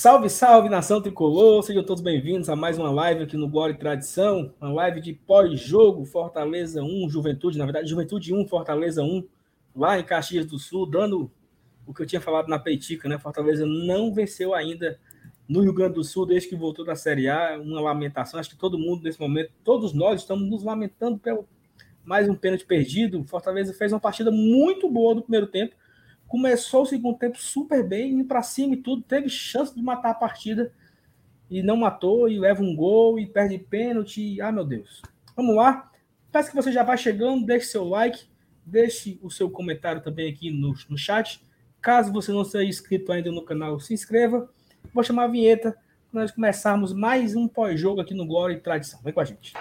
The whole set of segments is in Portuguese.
Salve, salve, nação tricolor! Sejam todos bem-vindos a mais uma live aqui no Glória e Tradição. Uma live de pós-jogo, Fortaleza 1, Juventude, na verdade, Juventude 1, Fortaleza 1, lá em Caxias do Sul, dando o que eu tinha falado na Peitica, né? Fortaleza não venceu ainda no Rio Grande do Sul desde que voltou da Série A. Uma lamentação, acho que todo mundo nesse momento, todos nós estamos nos lamentando pelo mais um pênalti perdido. Fortaleza fez uma partida muito boa no primeiro tempo começou o segundo tempo super bem, indo para cima e tudo, teve chance de matar a partida e não matou, e leva um gol e perde pênalti. Ah, meu Deus. Vamos lá. Peço que você já vá chegando, deixe seu like, deixe o seu comentário também aqui no, no chat. Caso você não seja inscrito ainda no canal, se inscreva. Vou chamar a vinheta para nós começarmos mais um pós-jogo aqui no Glória e Tradição. Vem com a gente.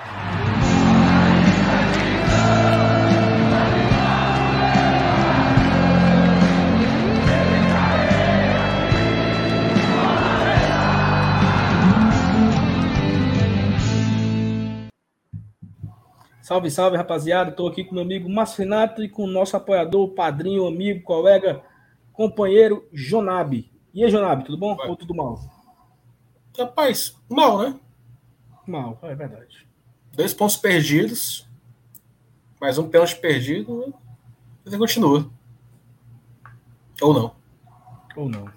Salve, salve, rapaziada. Estou aqui com meu amigo Márcio Renato e com o nosso apoiador, padrinho, amigo, colega, companheiro Jonab. E aí, Jonab, tudo bom Vai. ou tudo mal? Rapaz, mal, né? Mal, é verdade. Dois pontos perdidos, mais um pênalti perdido, você continua. Ou não. Ou não.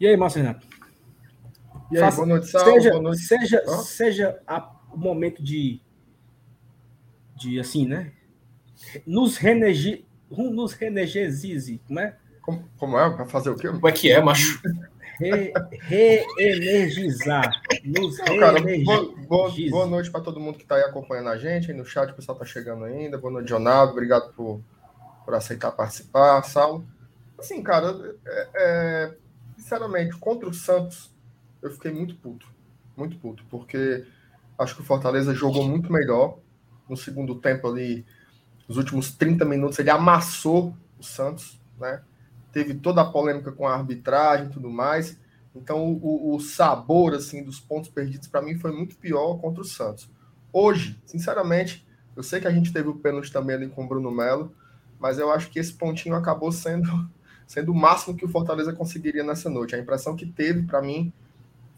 E aí, Márcio Renato? E aí, Faça, boa noite, Sal, seja, boa noite. Seja, seja a, o momento de de assim, né? Nos renegi, nos renegesize, como é? Como, como é? Para fazer o quê? Como é que é, macho? Re, reenergizar. Nos Não, cara, boa, boa, boa, noite para todo mundo que está aí acompanhando a gente. Aí no chat o pessoal está chegando ainda. Boa noite, Jonado. Obrigado por, por aceitar participar. Saulo. Assim, cara, é, é, sinceramente, contra o Santos, eu fiquei muito puto. Muito puto, porque acho que o Fortaleza jogou muito melhor no segundo tempo ali, nos últimos 30 minutos, ele amassou o Santos, né? Teve toda a polêmica com a arbitragem e tudo mais. Então, o, o sabor assim dos pontos perdidos para mim foi muito pior contra o Santos. Hoje, sinceramente, eu sei que a gente teve o pênalti também ali com o Bruno Melo, mas eu acho que esse pontinho acabou sendo, sendo o máximo que o Fortaleza conseguiria nessa noite. A impressão que teve para mim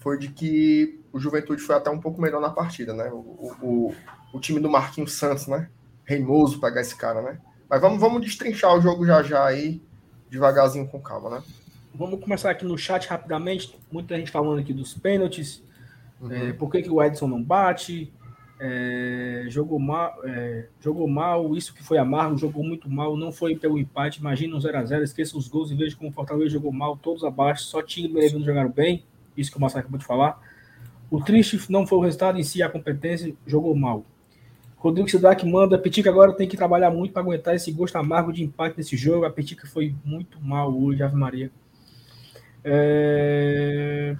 foi de que o Juventude foi até um pouco melhor na partida, né? O, o, o time do Marquinhos Santos, né? Reimoso pegar esse cara, né? Mas vamos, vamos destrinchar o jogo já já aí, devagarzinho com calma, né? Vamos começar aqui no chat rapidamente. Muita gente falando aqui dos pênaltis. Uhum. É, por que, que o Edson não bate? É, jogou, mal, é, jogou mal, isso que foi amargo, jogou muito mal, não foi pelo empate. Imagina um 0x0, esqueça os gols e veja como o Fortaleza jogou mal, todos abaixo, só Tigre e Levino jogaram bem. Isso que o Massa acabou de falar. O triste não foi o resultado em si, a competência jogou mal. Rodrigo Sidak manda, Petica agora tem que trabalhar muito para aguentar esse gosto amargo de empate nesse jogo. A Petica foi muito mal hoje, Ave Maria. É...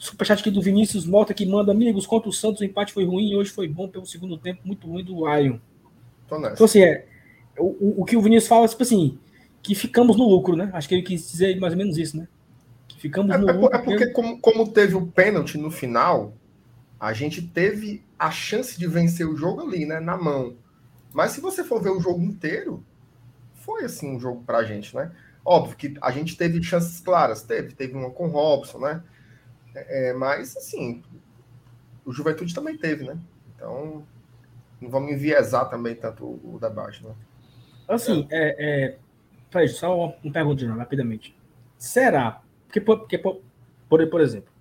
Superchat aqui do Vinícius Mota que manda, amigos, contra o Santos o empate foi ruim, hoje foi bom pelo segundo tempo, muito ruim do Lion. Então, assim, é, o, o que o Vinícius fala, tipo assim, que ficamos no lucro, né? Acho que ele quis dizer mais ou menos isso, né? Que ficamos é, no é lucro. É porque, como, como teve o pênalti no final, a gente teve a chance de vencer o jogo ali, né? Na mão. Mas se você for ver o jogo inteiro, foi assim um jogo pra gente, né? Óbvio que a gente teve chances claras, teve, teve uma com o Robson, né? É, mas assim, o Juventude também teve, né? Então, não vamos enviesar também tanto o, o debate, né? Assim, é, é, só uma pergunta rapidamente. Será? Porque, porque por, por exemplo,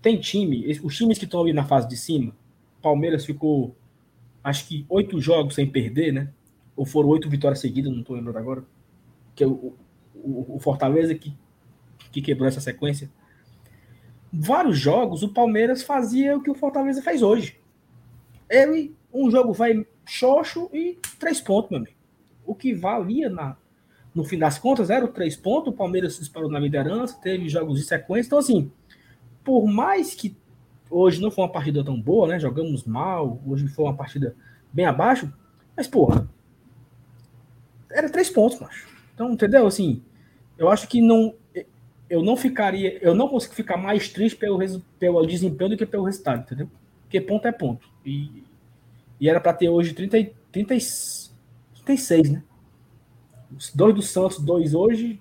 tem time, os times que estão ali na fase de cima, Palmeiras ficou, acho que oito jogos sem perder, né? Ou foram oito vitórias seguidas, não estou lembrando agora. Que é o, o, o, Fortaleza que, que quebrou essa sequência. Vários jogos, o Palmeiras fazia o que o Fortaleza faz hoje. Ele, um jogo vai xoxo e três pontos, meu amigo. O que valia na, no fim das contas era o três pontos. O Palmeiras disparou na liderança, teve jogos de sequência. Então, assim, por mais que hoje não foi uma partida tão boa, né? Jogamos mal, hoje foi uma partida bem abaixo, mas, porra, era três pontos, macho. Então, entendeu? Assim, eu acho que não. Eu não ficaria. Eu não consigo ficar mais triste pelo, pelo desempenho do que pelo resultado, entendeu? Porque ponto é ponto. E, e era para ter hoje 30, 30, 36, né? Os dois do Santos, dois hoje.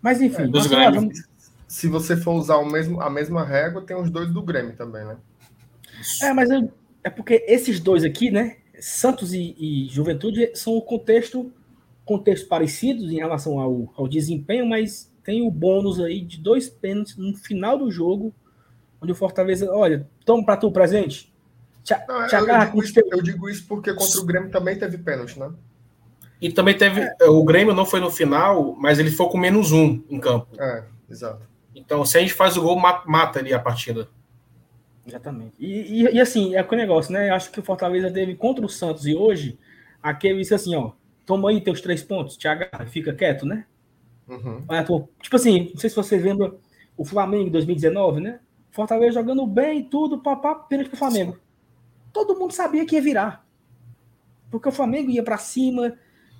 Mas enfim, é, dos grandes. Se você for usar o mesmo, a mesma régua, tem os dois do Grêmio também, né? É, mas eu, é porque esses dois aqui, né? Santos e, e Juventude são o contexto contextos parecidos em relação ao, ao desempenho, mas tem o bônus aí de dois pênaltis no final do jogo, onde o Fortaleza, olha, toma para tu o presente. Te, Não, te eu, digo isso, eu digo isso porque contra o Grêmio também teve pênalti, né? E também teve. É. O Grêmio não foi no final, mas ele foi com menos um em campo. É, exato. Então, se a gente faz o gol, mata ali a partida. Exatamente. E, e, e assim, é aquele negócio, né? Acho que o Fortaleza teve contra o Santos e hoje, aquele disse assim, ó, toma aí teus três pontos, te agarra, fica quieto, né? Uhum. Tipo assim, não sei se você lembra o Flamengo em 2019, né? Fortaleza jogando bem, tudo, papá, pênalti pro Flamengo. Todo mundo sabia que ia virar. Porque o Flamengo ia para cima.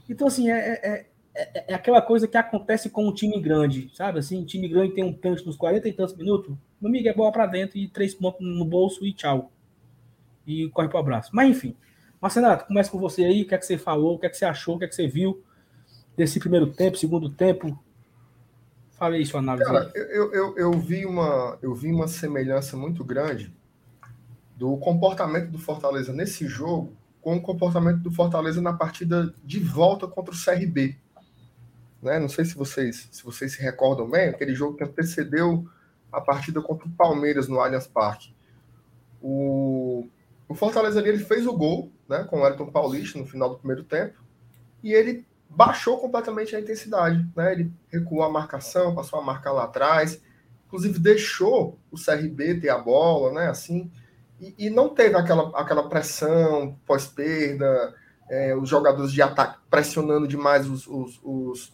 Então, assim, é, é, é, é, aquela coisa que acontece com um time grande, sabe? Assim, time grande tem um pênalti nos 40 e tantos minutos. No Miguel é bola para dentro e três pontos no bolso e tchau. E corre pro abraço. Mas, enfim. Marcenato, começa com você aí. O que é que você falou? O que é que você achou? O que é que você viu? desse primeiro tempo, segundo tempo? Falei sua análise. Cara, eu, eu, eu, vi uma, eu vi uma semelhança muito grande do comportamento do Fortaleza nesse jogo com o comportamento do Fortaleza na partida de volta contra o CRB. Né? Não sei se vocês, se vocês se recordam bem, aquele jogo que antecedeu a partida contra o Palmeiras no Allianz Parque. O, o Fortaleza ali ele fez o gol né, com o Elton Paulista no final do primeiro tempo e ele baixou completamente a intensidade. Né? Ele recuou a marcação, passou a marcar lá atrás, inclusive deixou o CRB ter a bola, né? Assim, e, e não teve aquela, aquela pressão pós-perda, é, os jogadores de ataque pressionando demais os, os, os,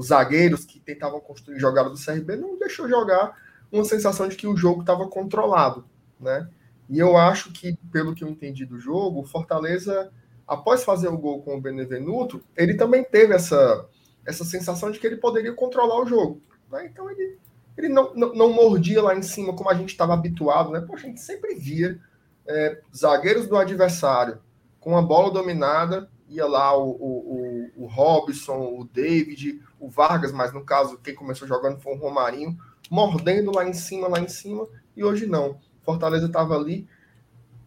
os, zagueiros que tentavam construir jogada do CRB, não deixou jogar uma sensação de que o jogo estava controlado, né? E eu acho que, pelo que eu entendi do jogo, o Fortaleza após fazer o gol com o Benevenuto, ele também teve essa, essa sensação de que ele poderia controlar o jogo. Né? Então ele, ele não, não, não, mordia lá em cima como a gente estava habituado. Né? Pô, a gente sempre via é, zagueiros do adversário com a bola dominada, ia lá o, o, o, o Robson, o David, o Vargas, mas no caso quem começou jogando foi o Romarinho, mordendo lá em cima, lá em cima, e hoje não. Fortaleza estava ali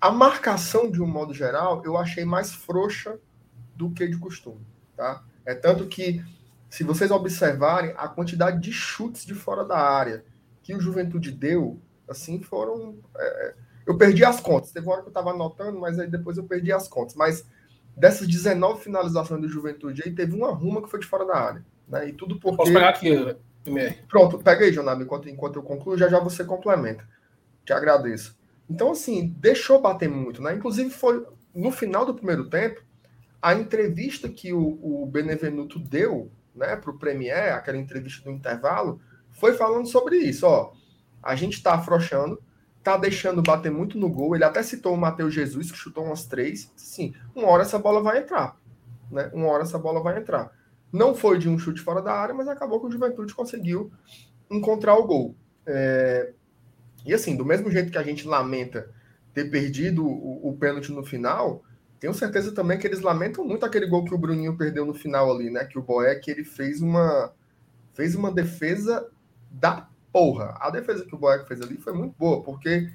a marcação, de um modo geral, eu achei mais frouxa do que de costume. Tá? É tanto que, se vocês observarem, a quantidade de chutes de fora da área que o Juventude deu, assim, foram. É, é eu perdi as contas. Teve uma hora que eu estava anotando, mas aí depois eu perdi as contas. Mas dessas 19 finalizações do Juventude aí, teve uma ruma que foi de fora da área. Né? E tudo porque. Posso pegar aqui, primeiro. Pronto, pega aí, Jonab, enquanto, enquanto eu concluo, já já você complementa. Te agradeço. Então, assim, deixou bater muito, né? Inclusive, foi no final do primeiro tempo, a entrevista que o, o Benevenuto deu né, para o Premier, aquela entrevista do intervalo, foi falando sobre isso. Ó, a gente está afrouxando, tá deixando bater muito no gol. Ele até citou o Matheus Jesus, que chutou umas três. Sim, uma hora essa bola vai entrar. Né? Uma hora essa bola vai entrar. Não foi de um chute fora da área, mas acabou que o Juventude conseguiu encontrar o gol. É, e assim, do mesmo jeito que a gente lamenta ter perdido o, o pênalti no final, tenho certeza também que eles lamentam muito aquele gol que o Bruninho perdeu no final ali, né? Que o Boeck ele fez uma fez uma defesa da porra. A defesa que o Boeck fez ali foi muito boa, porque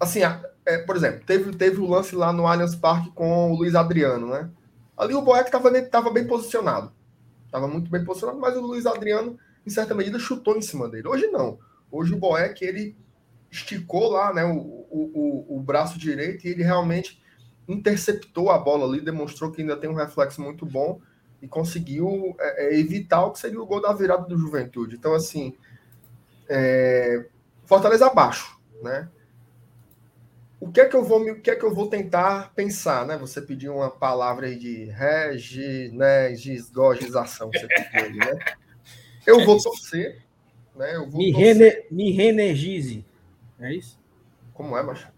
assim, é, por exemplo, teve, teve o lance lá no Allianz Parque com o Luiz Adriano, né? Ali o Boeck estava tava bem posicionado. Estava muito bem posicionado, mas o Luiz Adriano, em certa medida, chutou em cima dele. Hoje não. Hoje o Boeck, ele esticou lá né, o, o, o, braço direito e ele realmente interceptou a bola ali, demonstrou que ainda tem um reflexo muito bom e conseguiu é, é, evitar o que seria o gol da virada do Juventude. Então, assim, é, Fortaleza abaixo, né? O que é que eu vou, o que é que eu vou tentar pensar, né? Você pediu uma palavra aí de regisgogização, você pediu, né? Eu vou torcer né? Eu vou me, rene, me reenergize. É isso? Como é, macho?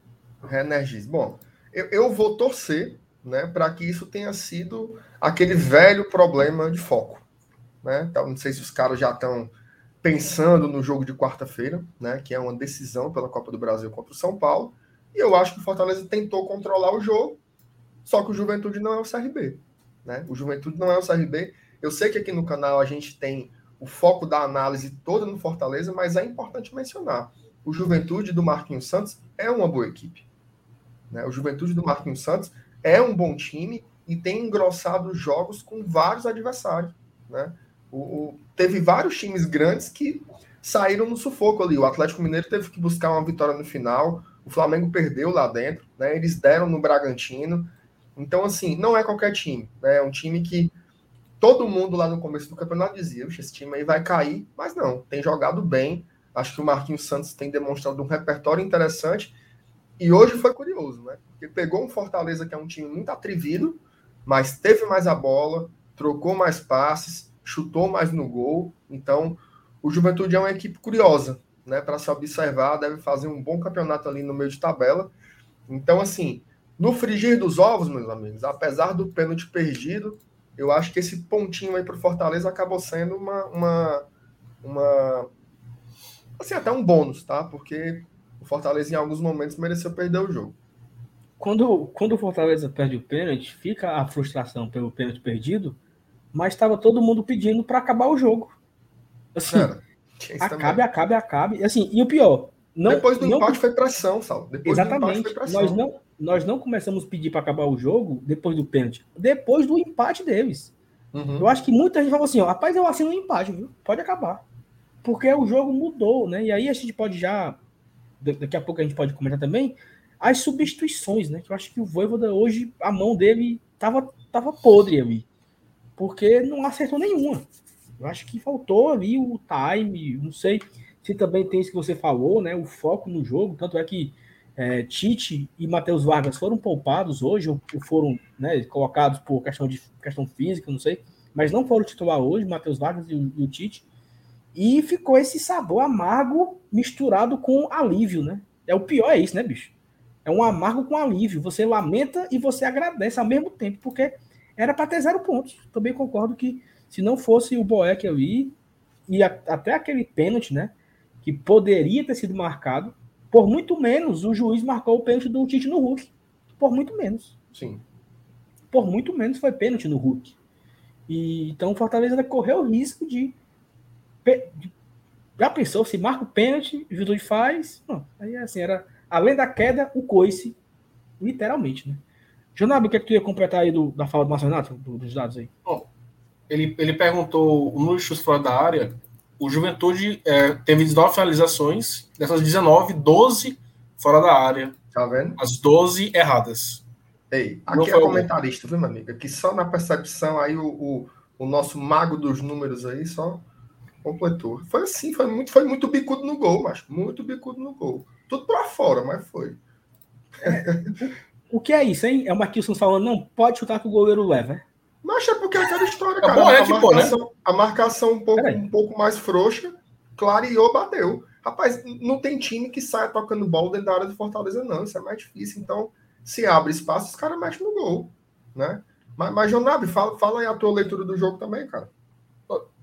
Reenergize. Bom, eu, eu vou torcer né, para que isso tenha sido aquele velho problema de foco. Né? Então, não sei se os caras já estão pensando no jogo de quarta-feira, né, que é uma decisão pela Copa do Brasil contra o São Paulo. E eu acho que o Fortaleza tentou controlar o jogo, só que o Juventude não é o CRB. Né? O Juventude não é o CRB. Eu sei que aqui no canal a gente tem o foco da análise toda no Fortaleza, mas é importante mencionar. O Juventude do Marquinhos Santos é uma boa equipe. Né? O Juventude do Marquinhos Santos é um bom time e tem engrossado jogos com vários adversários. Né? O, o, teve vários times grandes que saíram no sufoco ali. O Atlético Mineiro teve que buscar uma vitória no final, o Flamengo perdeu lá dentro, né? eles deram no Bragantino. Então, assim, não é qualquer time. Né? É um time que todo mundo lá no começo do campeonato dizia: esse time aí vai cair, mas não, tem jogado bem. Acho que o Marquinhos Santos tem demonstrado um repertório interessante. E hoje foi curioso, né? Porque pegou um Fortaleza que é um time muito atrevido, mas teve mais a bola, trocou mais passes, chutou mais no gol. Então, o Juventude é uma equipe curiosa, né? Para se observar, deve fazer um bom campeonato ali no meio de tabela. Então, assim, no frigir dos ovos, meus amigos, apesar do pênalti perdido, eu acho que esse pontinho aí para o Fortaleza acabou sendo uma, uma, uma. Assim, até um bônus, tá? Porque o Fortaleza, em alguns momentos, mereceu perder o jogo. Quando, quando o Fortaleza perde o pênalti, fica a frustração pelo pênalti perdido, mas estava todo mundo pedindo para acabar o jogo. Assim, Cara, acabe, acabe, acabe. Assim, e o pior. Não, Depois do não... empate foi pressão, Sal. Depois Exatamente. Pressão. Nós, não, nós não começamos a pedir para acabar o jogo depois do pênalti. Depois do empate deles. Uhum. Eu acho que muita gente falou assim: ó, rapaz, eu assino um empate, viu? Pode acabar. Porque o jogo mudou, né? E aí a gente pode já. Daqui a pouco a gente pode comentar também as substituições, né? Que eu acho que o Voivoda hoje, a mão dele tava, tava podre ali. Porque não acertou nenhuma. Eu acho que faltou ali o time, não sei se também tem isso que você falou, né? O foco no jogo, tanto é que é, Tite e Matheus Vargas foram poupados hoje, ou foram né, colocados por questão de questão física, não sei, mas não foram titular hoje, Matheus Vargas e o, e o Tite. E ficou esse sabor amargo misturado com alívio, né? É o pior é isso, né, bicho? É um amargo com alívio. Você lamenta e você agradece ao mesmo tempo, porque era para ter zero pontos. Também concordo que se não fosse o Boeck ali, e a, até aquele pênalti, né? Que poderia ter sido marcado, por muito menos o juiz marcou o pênalti do Tite no Hulk. Por muito menos. Sim. Por muito menos foi pênalti no Hulk. E, então o Fortaleza correu o risco de, de. Já pensou, se marca o pênalti, o Juventude faz. Não, aí assim, era além da queda, o coice, literalmente, né? Jonab, o que, é que tu ia completar aí do, da fala do Marcenato, do, dos dados aí? Bom, ele, ele perguntou no chutes fora da área, o Juventude é, teve 19 finalizações, dessas 19, 12 fora da área. Tá vendo? As 12 erradas. Ei, aqui é comentarista, viu, meu amigo? Que só na percepção aí o, o, o, nosso mago dos números aí só completou. Foi assim, foi muito, foi muito bicudo no gol, mas muito bicudo no gol. Tudo para fora, mas foi. o que é isso, hein? É o Marquinhos falando, não, pode chutar que o goleiro leva. É? Mas é porque é aquela história, é cara. É a, marcação, né? a marcação um pouco, um pouco mais frouxa, clareou, bateu. Rapaz, não tem time que saia tocando bola dentro da área do Fortaleza, não. Isso é mais difícil. Então, se abre espaço, os caras mexem no gol. Né? Mas, mas Jonabe, fala, fala aí a tua leitura do jogo também, cara.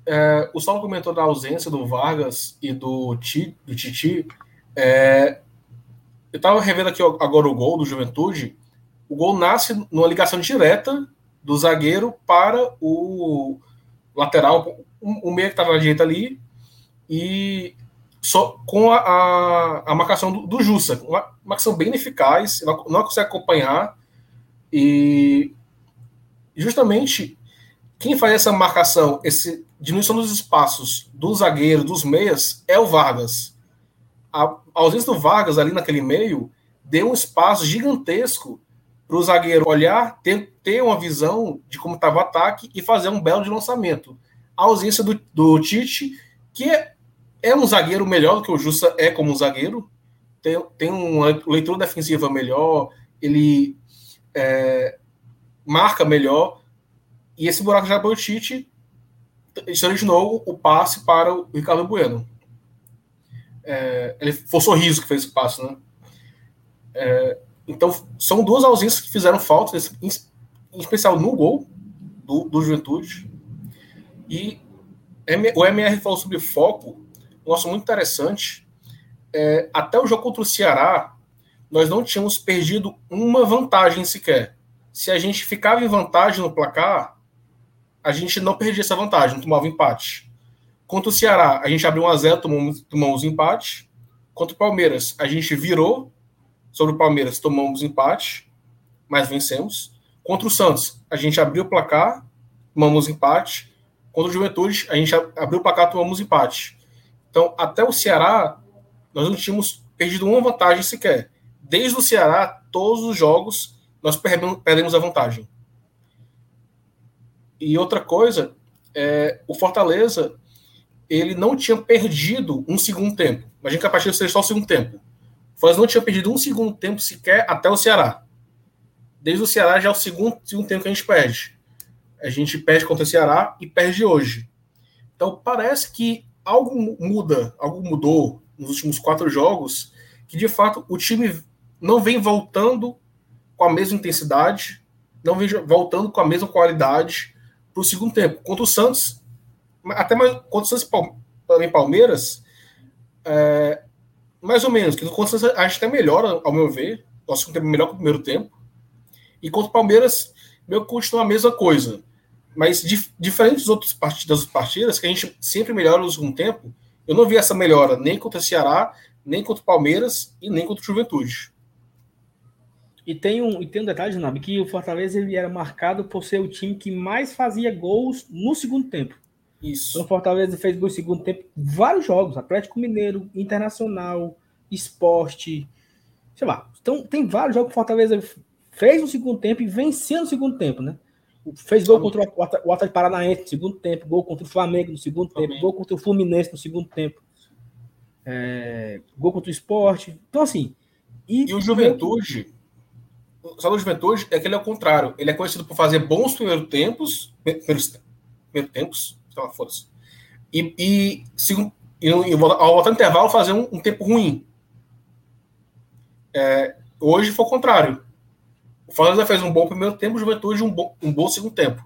É, o Saulo comentou da ausência do Vargas e do, Ti, do Titi. É, eu estava revendo aqui agora o gol do Juventude. O gol nasce numa ligação direta do zagueiro para o lateral, o meio que estava na direita ali, e só com a, a, a marcação do, do Jussa. Uma marcação bem eficaz, não, não consegue acompanhar. E justamente quem faz essa marcação, esse diminuição dos espaços do zagueiro, dos meias, é o Vargas a ausência do Vargas ali naquele meio deu um espaço gigantesco para o zagueiro olhar, ter, ter uma visão de como estava o ataque e fazer um belo de lançamento. A ausência do, do Tite, que é, é um zagueiro melhor do que o Justa é como um zagueiro, tem, tem uma leitura defensiva melhor, ele é, marca melhor, e esse buraco já para o Tite de novo o passe para o Ricardo Bueno. É, ele foi o sorriso que fez esse passo, né? É, então, são duas ausências que fizeram falta, em, em especial no gol do, do Juventude. E o MR falou sobre foco, um nosso muito interessante. É, até o jogo contra o Ceará, nós não tínhamos perdido uma vantagem sequer. Se a gente ficava em vantagem no placar, a gente não perdia essa vantagem, não tomava empate. Contra o Ceará, a gente abriu 1x0, tomamos, tomamos empate. Contra o Palmeiras, a gente virou sobre o Palmeiras, tomamos empate, mas vencemos. Contra o Santos, a gente abriu o placar, tomamos empate. Contra o Juventude, a gente abriu o placar, tomamos empate. Então, até o Ceará, nós não tínhamos perdido uma vantagem sequer. Desde o Ceará, todos os jogos, nós perdemos, a vantagem. E outra coisa, é, o Fortaleza ele não tinha perdido um segundo tempo. Imagina que a partida seja só o segundo tempo. O Fortaleza não tinha perdido um segundo tempo sequer até o Ceará. Desde o Ceará já é o segundo, segundo tempo que a gente perde. A gente perde contra o Ceará e perde hoje. Então parece que algo muda, algo mudou nos últimos quatro jogos, que de fato o time não vem voltando com a mesma intensidade, não vem voltando com a mesma qualidade para o segundo tempo. Contra o Santos, até mais contra o Santos Palmeiras, é, mais ou menos, que o acho que é melhor, ao meu ver, nosso segundo tempo melhor que o primeiro tempo, e contra o Palmeiras, que continua a mesma coisa. Mas dif, diferente dos outros das partidas, que a gente sempre melhora no segundo tempo, eu não vi essa melhora nem contra o Ceará, nem contra o Palmeiras e nem contra o Juventude. E tem um, e tem um detalhe, Janabe, que o Fortaleza ele era marcado por ser o time que mais fazia gols no segundo tempo. Isso. Então, o Fortaleza fez gol no segundo tempo vários jogos, Atlético Mineiro, Internacional, Esporte, sei lá. Então, tem vários jogos que Fortaleza fez no segundo tempo e venceu no segundo tempo, né? Fez gol contra o Atlético Paranaense no segundo tempo, gol contra o Flamengo no segundo Flamengo. tempo, gol contra o Fluminense no segundo tempo, é, gol contra o Esporte. Então, assim. E, e o Juventude o Salão de Juventude é que ele é o contrário. Ele é conhecido por fazer bons primeiros tempos, primeiros, primeiros tempos, sei foda-se. E, e, segundo, e, e ao voltar no intervalo, fazer um, um tempo ruim. É, hoje foi o contrário. O Fortaleza fez um bom primeiro tempo, o Juventude um bom, um bom segundo tempo.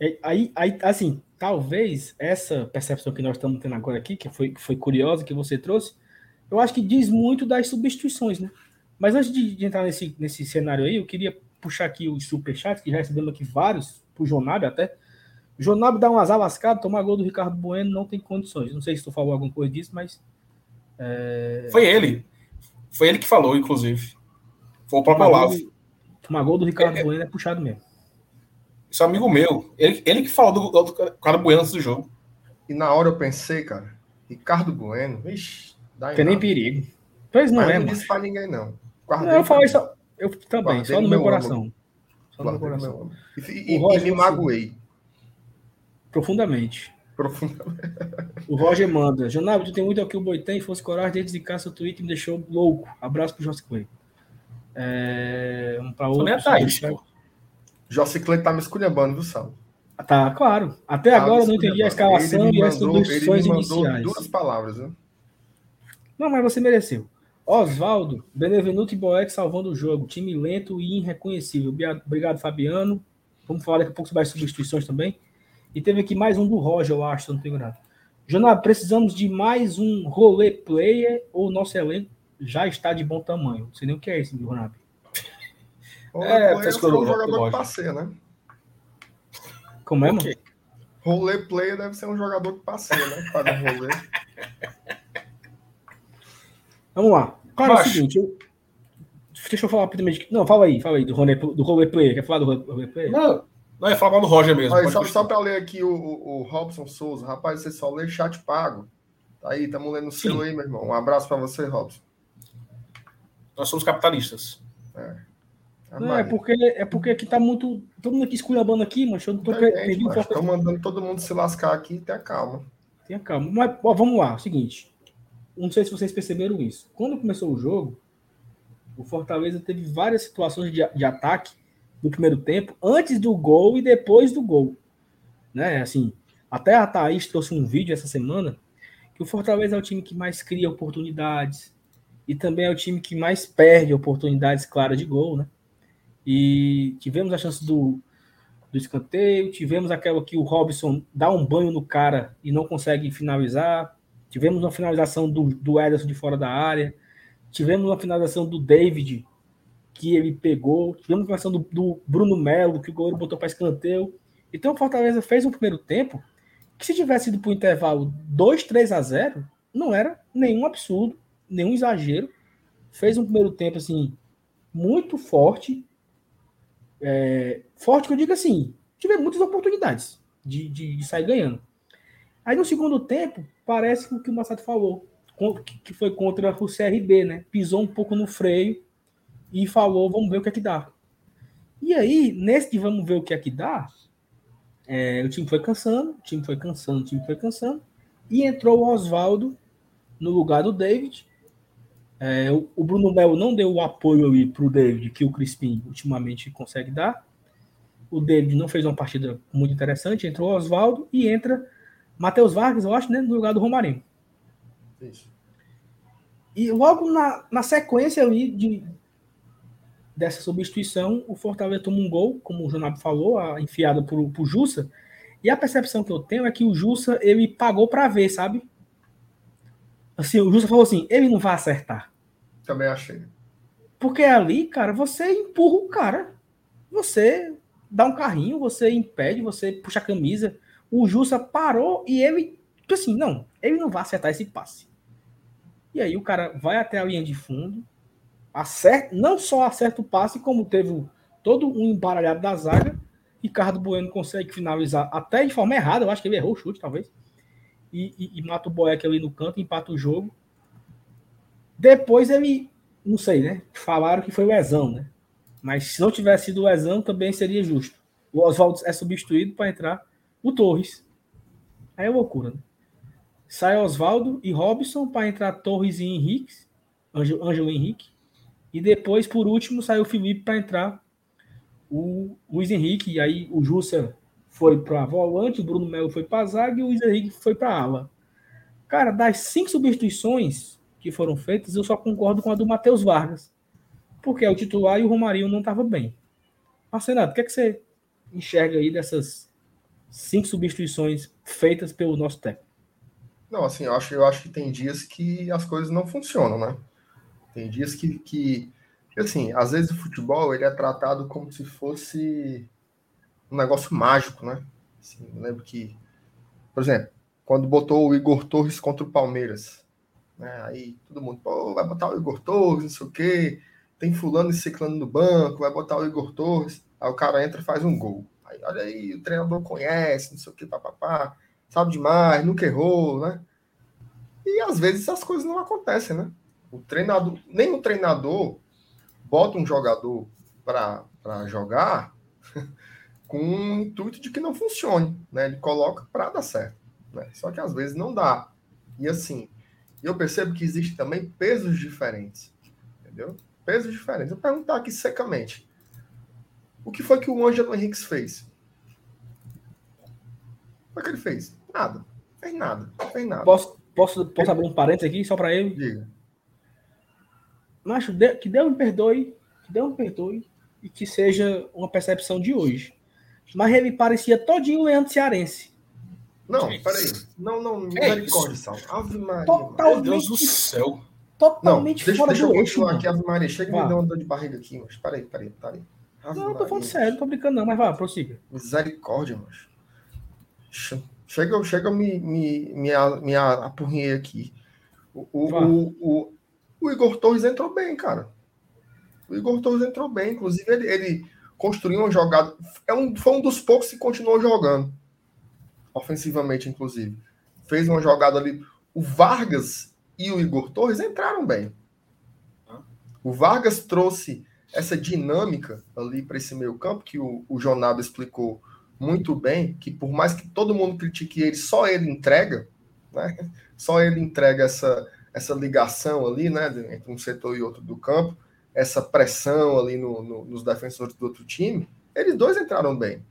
É, aí, aí, assim, talvez essa percepção que nós estamos tendo agora aqui, que foi, foi curiosa, que você trouxe, eu acho que diz muito das substituições, né? Mas antes de, de, entrar nesse, nesse cenário aí, eu queria puxar aqui os superchats, que já recebemos aqui vários, pro Jonabe até. Jonabe dá um azar lascado, tomar gol do Ricardo Bueno não tem condições. Não sei se tu falou alguma coisa disso, mas. É... Foi ele. Foi ele que falou, inclusive. Foi o próprio tomar Olavo. Gol, tomar gol do Ricardo é, Bueno é puxado mesmo. Isso é amigo meu. Ele, ele que falou do, do Ricardo Bueno antes do jogo. E na hora eu pensei, cara, Ricardo Bueno, vixi, dá Tem nem perigo. Pois não Mas é, não disse pra ninguém, não. Guardei não, eu falei só. Eu também, só no meu, coração. Só no meu coração. E, e, Roger, e me magoei. Profundamente. Profundamente. O Roger manda. Jonab, tu tem muito aqui o Boitem, fosse coragem de dedicar seu tweet me deixou louco. Abraço pro José Clay. É, um para outro. José Clay tá me esculhambando, viu, Sal? Tá, claro. Até tá agora eu não entendi a escalação e as substituições iniciais. Duas palavras, né? Não, mas você mereceu. Oswaldo, Benevenuto e Boeck salvando o jogo. Time lento e irreconhecível. Obrigado, Fabiano. Vamos falar daqui a pouco sobre as substituições também. E teve aqui mais um do Roger, eu acho, se eu não tenho nada. Jonab, precisamos de mais um rolê player ou nosso elenco já está de bom tamanho? Não sei nem o que é isso, Jonab. É, é um jogador de passeia, né? Como é, mano? Rolê player deve ser um jogador de passeia, né? Para um rolê. Vamos lá. Cara, é o seguinte, eu... deixa eu falar rapidamente. Não, fala aí, fala aí do rolê, do rolê player. Quer falar do rolê player? Não, não, é falar do Roger mesmo. Aí, só, só para ler aqui o, o, Robson Souza. Rapaz, você só lê chat pago. Tá aí, estamos lendo o seu aí, meu irmão. Um abraço para você, Robson. Nós somos capitalistas. É. É, não, é porque, é porque aqui tá muito. Todo mundo aqui esculhambando aqui, mas eu não tô perdendo Estão mandando todo mundo se lascar aqui, tenha calma. Tenha calma. Mas, ó, vamos lá, é o seguinte não sei se vocês perceberam isso. Quando começou o jogo, o Fortaleza teve várias situações de, de ataque no primeiro tempo, antes do gol e depois do gol. Né? Assim, até a Thaís trouxe um vídeo essa semana que o Fortaleza é o time que mais cria oportunidades e também é o time que mais perde oportunidades claras de gol, né? E tivemos a chance do, do escanteio, tivemos aquela que o Robson dá um banho no cara e não consegue finalizar. Tivemos uma finalização do, do Ederson de fora da área. Tivemos uma finalização do David, que ele pegou. Tivemos finalização do, do Bruno Melo, que o goleiro botou para escanteio. Então o Fortaleza fez um primeiro tempo que se tivesse ido para o intervalo 2, 3 a 0, não era nenhum absurdo, nenhum exagero. Fez um primeiro tempo assim muito forte. É, forte que eu digo assim, tive muitas oportunidades de, de, de, sair ganhando. Aí no segundo tempo, parece o que o Massato falou, que foi contra o CRB, né? Pisou um pouco no freio e falou, vamos ver o que é que dá. E aí, nesse de vamos ver o que é que dá, é, o time foi cansando, o time foi cansando, o time foi cansando, e entrou o Oswaldo no lugar do David. É, o, o, Bruno Melo não deu o apoio para o David que o Crispim ultimamente consegue dar. O David não fez uma partida muito interessante, entrou o Oswaldo e entra Matheus Vargas, eu acho, né, no lugar do Romarinho. Isso. E logo na, na sequência ali de, dessa substituição, o Fortaleza toma um gol, como o Jonab falou, a enfiada por, por Jussa. E a percepção que eu tenho é que o Jussa, ele pagou para ver, sabe? Assim, o Jussa falou assim, ele não vai acertar. Também achei. Porque ali, cara, você empurra o cara. Você dá um carrinho, você impede, você puxa a camisa. O Jussa parou e ele, tipo assim, não, ele não vai acertar esse passe. E aí o cara vai até a linha de fundo, acerta, não só acerta o passe, como teve todo um embaralhado da zaga. Ricardo Bueno consegue finalizar até de forma errada, eu acho que ele errou o chute, talvez. E, e, e mata o Boeck ali no canto, empata o jogo. Depois ele, não sei, né? Falaram que foi o Ezão, né? Mas se não tivesse sido o Ezão, também seria justo. O Oswaldo é substituído para entrar o Torres. Aí é loucura, né? Sai Oswaldo e Robson para entrar Torres e Henrique, Ângelo Henrique. E depois, por último, saiu o Felipe para entrar o Luiz Henrique. E aí o Jussa foi para volante, o Bruno Melo foi para zaga e o Luiz Henrique foi para ala. Cara, das cinco substituições que foram feitas, eu só concordo com a do Matheus Vargas. Porque é o titular e o Romarinho não estava bem. Marcenato, o que, é que você enxerga aí dessas cinco substituições feitas pelo nosso técnico? Não, assim, eu acho, eu acho que tem dias que as coisas não funcionam, né? Tem dias que, que, assim, às vezes o futebol ele é tratado como se fosse um negócio mágico, né? Assim, eu lembro que, por exemplo, quando botou o Igor Torres contra o Palmeiras, né? Aí todo mundo, pô, vai botar o Igor Torres, não sei o quê, tem fulano e ciclano no banco, vai botar o Igor Torres, aí o cara entra e faz um gol. Aí, olha aí, o treinador conhece, não sei o que, papapá, sabe demais, nunca errou, né? E às vezes as coisas não acontecem, né? O treinador, nem o treinador bota um jogador para jogar com o intuito de que não funcione, né? Ele coloca para dar certo, né? Só que às vezes não dá. E assim, eu percebo que existem também pesos diferentes, entendeu? Pesos diferentes. Eu perguntar aqui secamente, o que foi que o Ângelo Henrique fez? O que, é que ele fez? Nada. Fez nada. Fez nada. Posso, posso, posso abrir um parênteses aqui só para ele? Diga. Macho, que Deus me perdoe, que Deus me perdoe e que seja uma percepção de hoje. Mas ele parecia todinho Leandro Cearense. Não, peraí. Não, não, misericórdia, Sal. Ave Maria. Totalmente, Meu Deus do céu. Totalmente não, deixa, fora deixa do eu eixo. aqui, Ave Maria. Chega e me dá uma dor de barriga aqui, mas peraí, peraí, peraí. Ave não, Maria, tô falando sério, não tô brincando não, mas vá, prossiga. Misericórdia, macho. Chega, chega me, me, me, me apurrinhei aqui. O, o, o, o Igor Torres entrou bem, cara. O Igor Torres entrou bem. Inclusive, ele, ele construiu uma jogada. É um, foi um dos poucos que continuou jogando. Ofensivamente, inclusive. Fez uma jogada ali. O Vargas e o Igor Torres entraram bem. O Vargas trouxe essa dinâmica ali para esse meio campo, que o, o Jonado explicou muito bem, que por mais que todo mundo critique ele, só ele entrega, né? Só ele entrega essa, essa ligação ali, né, entre um setor e outro do campo, essa pressão ali no, no, nos defensores do outro time, eles dois entraram bem.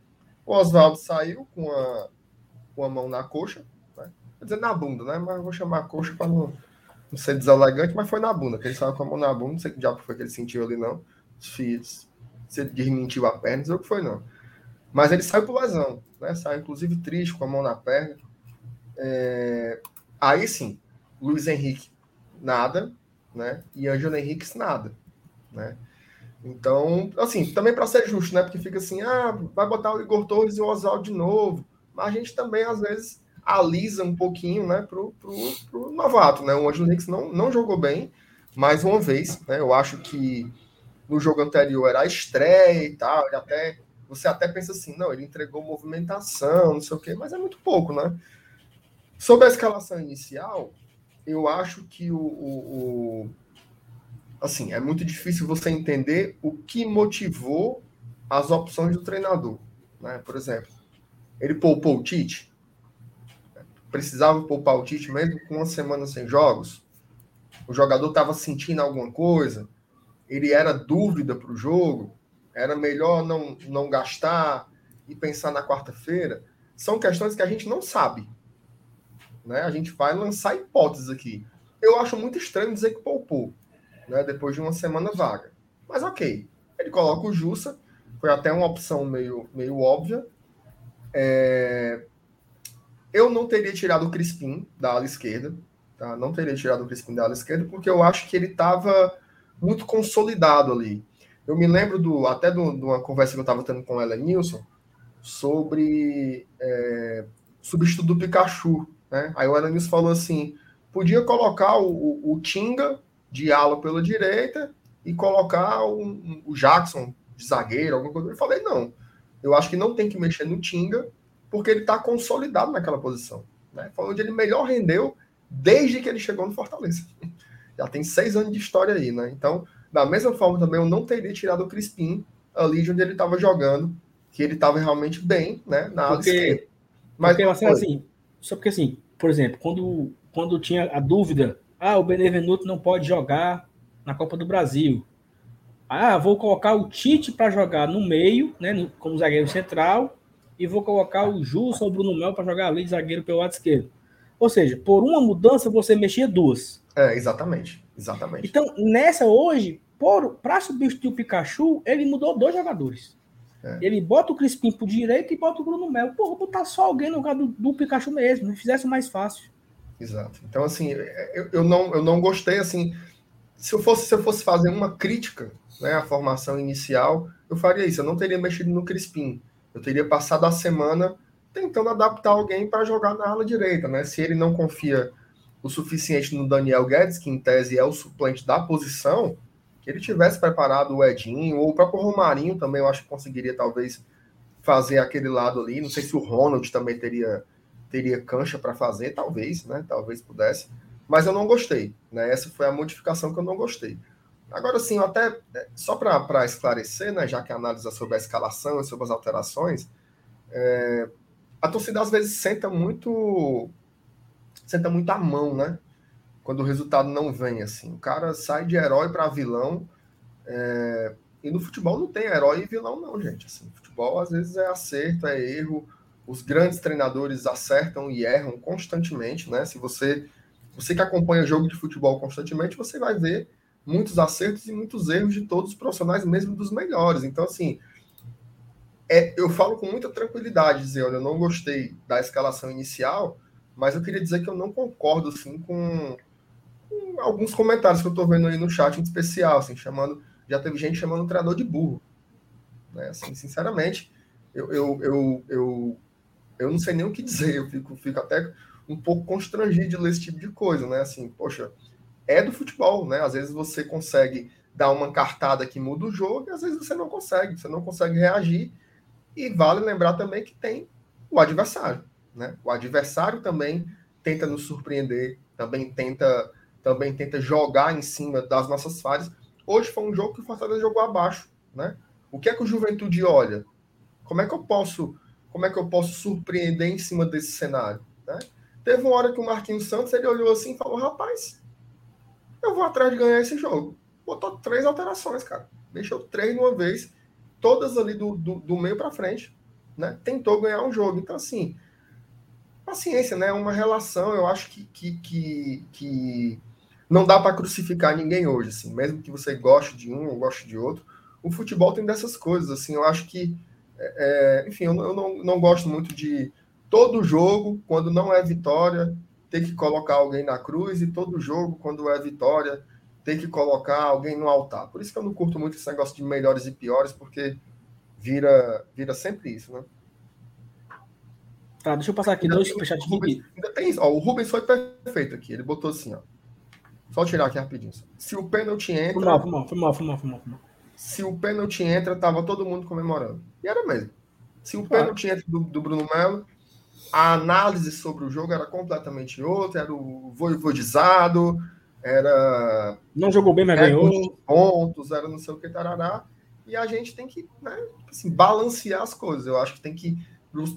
O Oswaldo saiu com a, com a mão na coxa, né? quer dizer, na bunda, né? Mas vou chamar a coxa para não, não ser deselegante, mas foi na bunda, que ele saiu com a mão na bunda, não sei que diabo foi que ele sentiu ali, não. Se, se ele desmentiu a perna, não sei o que foi, não. Mas ele saiu por lesão, né? Saiu, inclusive, triste, com a mão na perna. É... Aí sim, Luiz Henrique, nada, né? E Ângelo Henrique, nada, né? Então, assim, também para ser justo, né? Porque fica assim, ah, vai botar o Igor Torres e o Oswaldo de novo. Mas a gente também, às vezes, alisa um pouquinho, né, pro, pro, pro novato, né? O Angelo Henrique não, não jogou bem, mais uma vez, né? Eu acho que no jogo anterior era a estreia e tal, ele até você até pensa assim, não, ele entregou movimentação, não sei o quê, mas é muito pouco, né? Sobre a escalação inicial, eu acho que o, o, o assim, é muito difícil você entender o que motivou as opções do treinador, né? Por exemplo, ele poupou o Tite, precisava poupar o Tite mesmo com uma semana sem jogos. O jogador estava sentindo alguma coisa, ele era dúvida para o jogo, era melhor não, não gastar e pensar na quarta-feira. São questões que a gente não sabe. Né? A gente vai lançar hipóteses aqui. Eu acho muito estranho dizer que poupou, né? depois de uma semana vaga. Mas ok, ele coloca o Jussa, foi até uma opção meio, meio óbvia. É... Eu não teria tirado o Crispim da ala esquerda, tá? Não teria tirado o Crispim da ala esquerda, porque eu acho que ele estava muito consolidado ali. Eu me lembro do até de uma conversa que eu estava tendo com Ellen Nilson sobre é, substituto do Pikachu. Né? Aí o Nilson falou assim: podia colocar o, o, o Tinga de ala pela direita e colocar o, o Jackson de zagueiro, alguma coisa. Eu falei: não, eu acho que não tem que mexer no Tinga, porque ele está consolidado naquela posição. Né? Foi onde ele melhor rendeu desde que ele chegou no Fortaleza. Já tem seis anos de história aí, né? Então, da mesma forma também, eu não teria tirado o Crispim ali de onde ele estava jogando, que ele estava realmente bem, né? Na porque, esquerda. Mas porque, assim, só porque assim, por exemplo, quando, quando tinha a dúvida, ah, o Benevenuto não pode jogar na Copa do Brasil. Ah, vou colocar o Tite para jogar no meio, né, como zagueiro central, e vou colocar o Jussa ou o Bruno Mel para jogar ali de zagueiro pelo lado esquerdo. Ou seja, por uma mudança você mexia duas. É, exatamente. Exatamente. Então, nessa hoje, para substituir o Pikachu, ele mudou dois jogadores. É. Ele bota o Crispim pro direito e bota o Bruno Mel. Porra, botar só alguém no lugar do, do Pikachu mesmo, fizesse mais fácil. Exato. Então, assim, eu, eu, não, eu não gostei, assim, se eu fosse, se eu fosse fazer uma crítica né, à formação inicial, eu faria isso. Eu não teria mexido no Crispim. Eu teria passado a semana tentando adaptar alguém para jogar na ala direita, né? Se ele não confia o suficiente no Daniel Guedes, que em tese é o suplente da posição, ele tivesse preparado o Edinho, ou o próprio Romarinho também, eu acho que conseguiria talvez fazer aquele lado ali. Não sei se o Ronald também teria, teria cancha para fazer, talvez, né? Talvez pudesse. Mas eu não gostei, né? Essa foi a modificação que eu não gostei. Agora sim, até é, só para esclarecer, né, já que a análise é sobre a escalação e sobre as alterações, é, a torcida às vezes senta muito senta muito a mão, né? Quando o resultado não vem assim. O cara sai de herói para vilão. É... E no futebol não tem herói e vilão, não, gente. Assim, futebol às vezes é acerto, é erro. Os grandes treinadores acertam e erram constantemente, né? Se você você que acompanha jogo de futebol constantemente, você vai ver muitos acertos e muitos erros de todos os profissionais, mesmo dos melhores. Então, assim, é, eu falo com muita tranquilidade, dizer, olha, eu não gostei da escalação inicial, mas eu queria dizer que eu não concordo, assim, com, alguns comentários que eu estou vendo aí no chat em especial, assim, chamando, já teve gente chamando o treinador de burro. Né? Assim, sinceramente, eu, eu, eu, eu, eu não sei nem o que dizer, eu fico, fico até um pouco constrangido de ler esse tipo de coisa, né? Assim, poxa, é do futebol, né? Às vezes você consegue dar uma cartada que muda o jogo e às vezes você não consegue, você não consegue reagir. E vale lembrar também que tem o adversário. Né? O adversário também tenta nos surpreender, também tenta, também tenta jogar em cima das nossas falhas. Hoje foi um jogo que o Fortaleza jogou abaixo. Né? O que é que o Juventude olha? Como é que eu posso, como é que eu posso surpreender em cima desse cenário? Né? Teve uma hora que o Marquinhos Santos ele olhou assim e falou: rapaz, eu vou atrás de ganhar esse jogo. Botou três alterações, cara. Deixou três de uma vez, todas ali do, do, do meio para frente. Né? Tentou ganhar um jogo. Então, assim, paciência, né? Uma relação, eu acho que, que, que, que não dá para crucificar ninguém hoje, assim, mesmo que você goste de um ou goste de outro. O futebol tem dessas coisas, assim, eu acho que, é, é enfim, eu, eu não, não gosto muito de todo jogo, quando não é vitória, ter que colocar alguém na cruz, e todo jogo, quando é vitória, ter que colocar alguém no altar. Por isso que eu não curto muito esse negócio de melhores e piores, porque vira, vira sempre isso, né? Tá, deixa eu passar aqui dois superchats. Ainda tem isso. Ó, o Rubens foi perfeito aqui. Ele botou assim, ó. Só tirar aqui rapidinho. Se o pênalti entra. Foi mal, foi mal, foi mal, foi mal, foi mal, foi mal. Se o pênalti entra, tava todo mundo comemorando. E era mesmo. Se o pênalti entra do, do Bruno Melo, a análise sobre o jogo era completamente outra, era o voivodizado, era. Não jogou bem, mas ganhou. Pontos, era não sei o que, tarará. E a gente tem que né, assim, balancear as coisas. Eu acho que tem que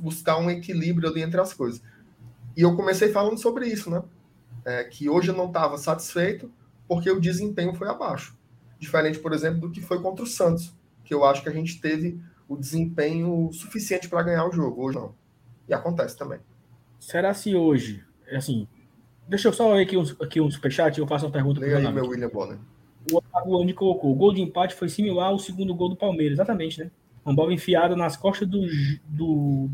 buscar um equilíbrio ali entre as coisas. E eu comecei falando sobre isso, né? É, que hoje eu não estava satisfeito porque o desempenho foi abaixo. Diferente, por exemplo, do que foi contra o Santos, que eu acho que a gente teve o desempenho suficiente para ganhar o jogo. Hoje não. E acontece também. Será se hoje, assim, deixa eu só ler aqui um, aqui um superchat e eu faço uma pergunta para o meu William Bonner. O Otávio colocou, o gol de empate foi similar ao segundo gol do Palmeiras, exatamente, né? Uma bola enfiada nas costas do, do,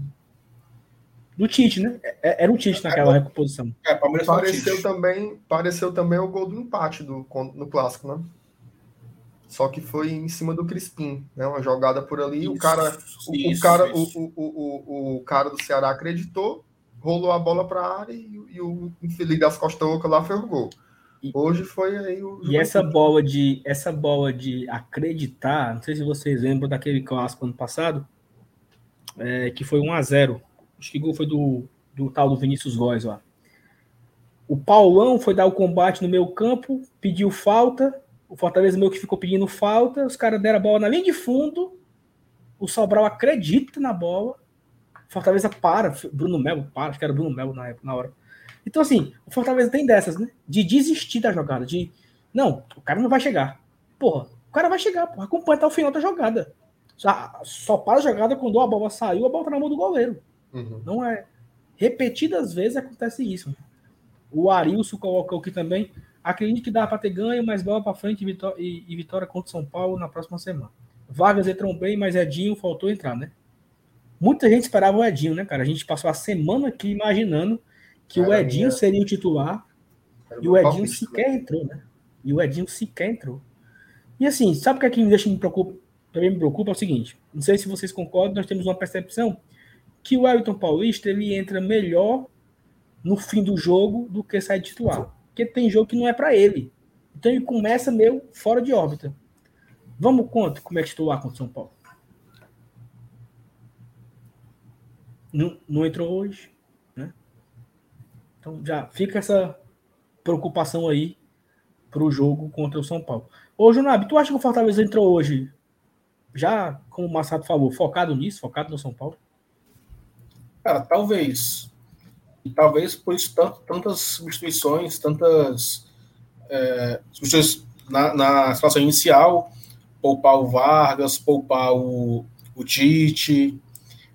do Tite, né? É, é, era um Tite naquela é, recomposição. É, Palmeiras pareceu também, pareceu também o gol do empate do, no clássico, né? Só que foi em cima do Crispim, né? Uma jogada por ali, isso, o cara, o, isso, o cara, o, o, o, o, cara do Ceará acreditou, rolou a bola para a área e, e o infeliz das costas oca lá foi o gol. Hoje foi aí o. E essa bola de essa bola de acreditar, não sei se vocês lembram daquele clássico ano passado, é, que foi 1 a 0 Acho que o gol foi do, do tal do Vinícius Góes lá. O Paulão foi dar o combate no meu campo, pediu falta. O Fortaleza meio que ficou pedindo falta. Os caras deram a bola na linha de fundo. O Sobral acredita na bola. Fortaleza para. Bruno Melo para. Acho que era Bruno Melo na, na hora então, assim, o Fortaleza tem dessas, né? De desistir da jogada, de. Não, o cara não vai chegar. Porra, o cara vai chegar, porra, acompanha até o final da jogada. Só, só para a jogada quando a bola saiu, a bola tá na mão do goleiro. Uhum. Não é. Repetidas vezes acontece isso. O Arilson colocou aqui também. Acredito que dá para ter ganho, mas bola para frente e vitória, e, e vitória contra o São Paulo na próxima semana. Vargas entrou bem, mas Edinho faltou entrar, né? Muita gente esperava o Edinho, né, cara? A gente passou a semana aqui imaginando que o Edinho minha... seria o titular e o Edinho sequer entrou, né? E o Edinho sequer entrou. E assim, sabe o que é que me deixa me preocupa? Também me preocupa é o seguinte: não sei se vocês concordam, nós temos uma percepção que o Elton Paulista ele entra melhor no fim do jogo do que sai titular. Porque tem jogo que não é para ele. Então ele começa meio fora de órbita. Vamos quanto como é que titular contra o São Paulo? Não, não entrou hoje. Então já fica essa preocupação aí para o jogo contra o São Paulo. Ô, Junab, tu acha que o Fortaleza entrou hoje, já, como o Massado falou, focado nisso, focado no São Paulo? Cara, talvez. E talvez por isso tanto, tantas substituições, tantas é, substituições na, na situação inicial, poupar o Vargas, poupar o, o Tite,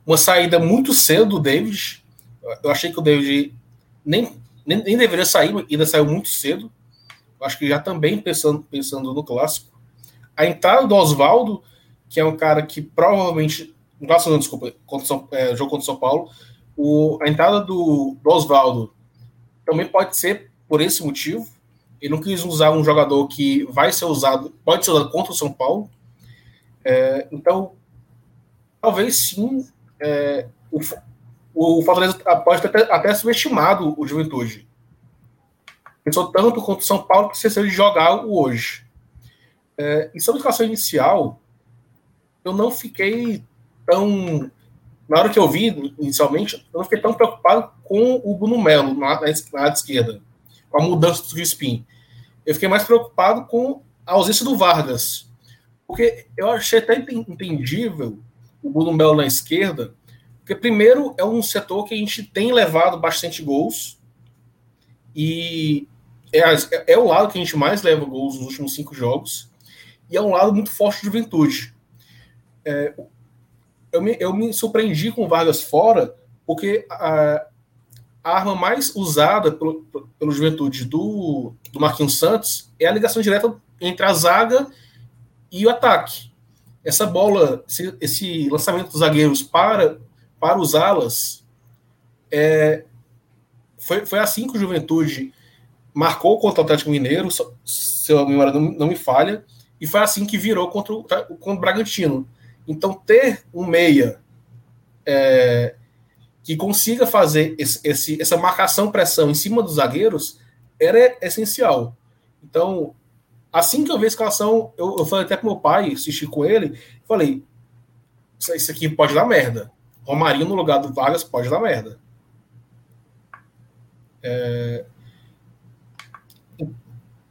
uma saída muito cedo do David. Eu achei que o David nem, nem, nem deveria sair, ainda saiu muito cedo. Acho que já também pensando, pensando no clássico. A entrada do Oswaldo, que é um cara que provavelmente. No clássico, não, desculpa, contra São, é, jogo contra São Paulo. O, a entrada do, do Oswaldo também pode ser por esse motivo. Ele não quis usar um jogador que vai ser usado, pode ser usado contra o São Paulo. É, então, talvez sim, é, o, o Fortaleza pode ter até, até subestimado o Juventude. Pensou tanto contra o São Paulo que esqueceu de jogar o hoje. É, e sobre a situação inicial, eu não fiquei tão. Na hora que eu vi, inicialmente, eu não fiquei tão preocupado com o Bruno Melo na, na, esquerda, com a mudança do Crispim. Eu fiquei mais preocupado com a ausência do Vargas. Porque eu achei até entendível o Bruno Melo na esquerda, porque, primeiro, é um setor que a gente tem levado bastante gols. E é, é o lado que a gente mais leva gols nos últimos cinco jogos. E é um lado muito forte de juventude. É, eu, me, eu me surpreendi com Vargas fora, porque a, a arma mais usada pelo, pelo juventude do, do Marquinhos Santos é a ligação direta entre a zaga e o ataque. Essa bola, esse, esse lançamento dos zagueiros para para usá-las. É, foi, foi assim que o Juventude marcou contra o Atlético Mineiro, se a memória não, não me falha, e foi assim que virou contra o, contra o Bragantino. Então, ter um meia é, que consiga fazer esse, esse, essa marcação-pressão em cima dos zagueiros era essencial. Então, assim que eu vi a escalação, eu, eu falei até pro meu pai, assisti com ele, falei: Isso aqui pode dar merda. Romarinho no lugar do Vargas pode dar merda. É...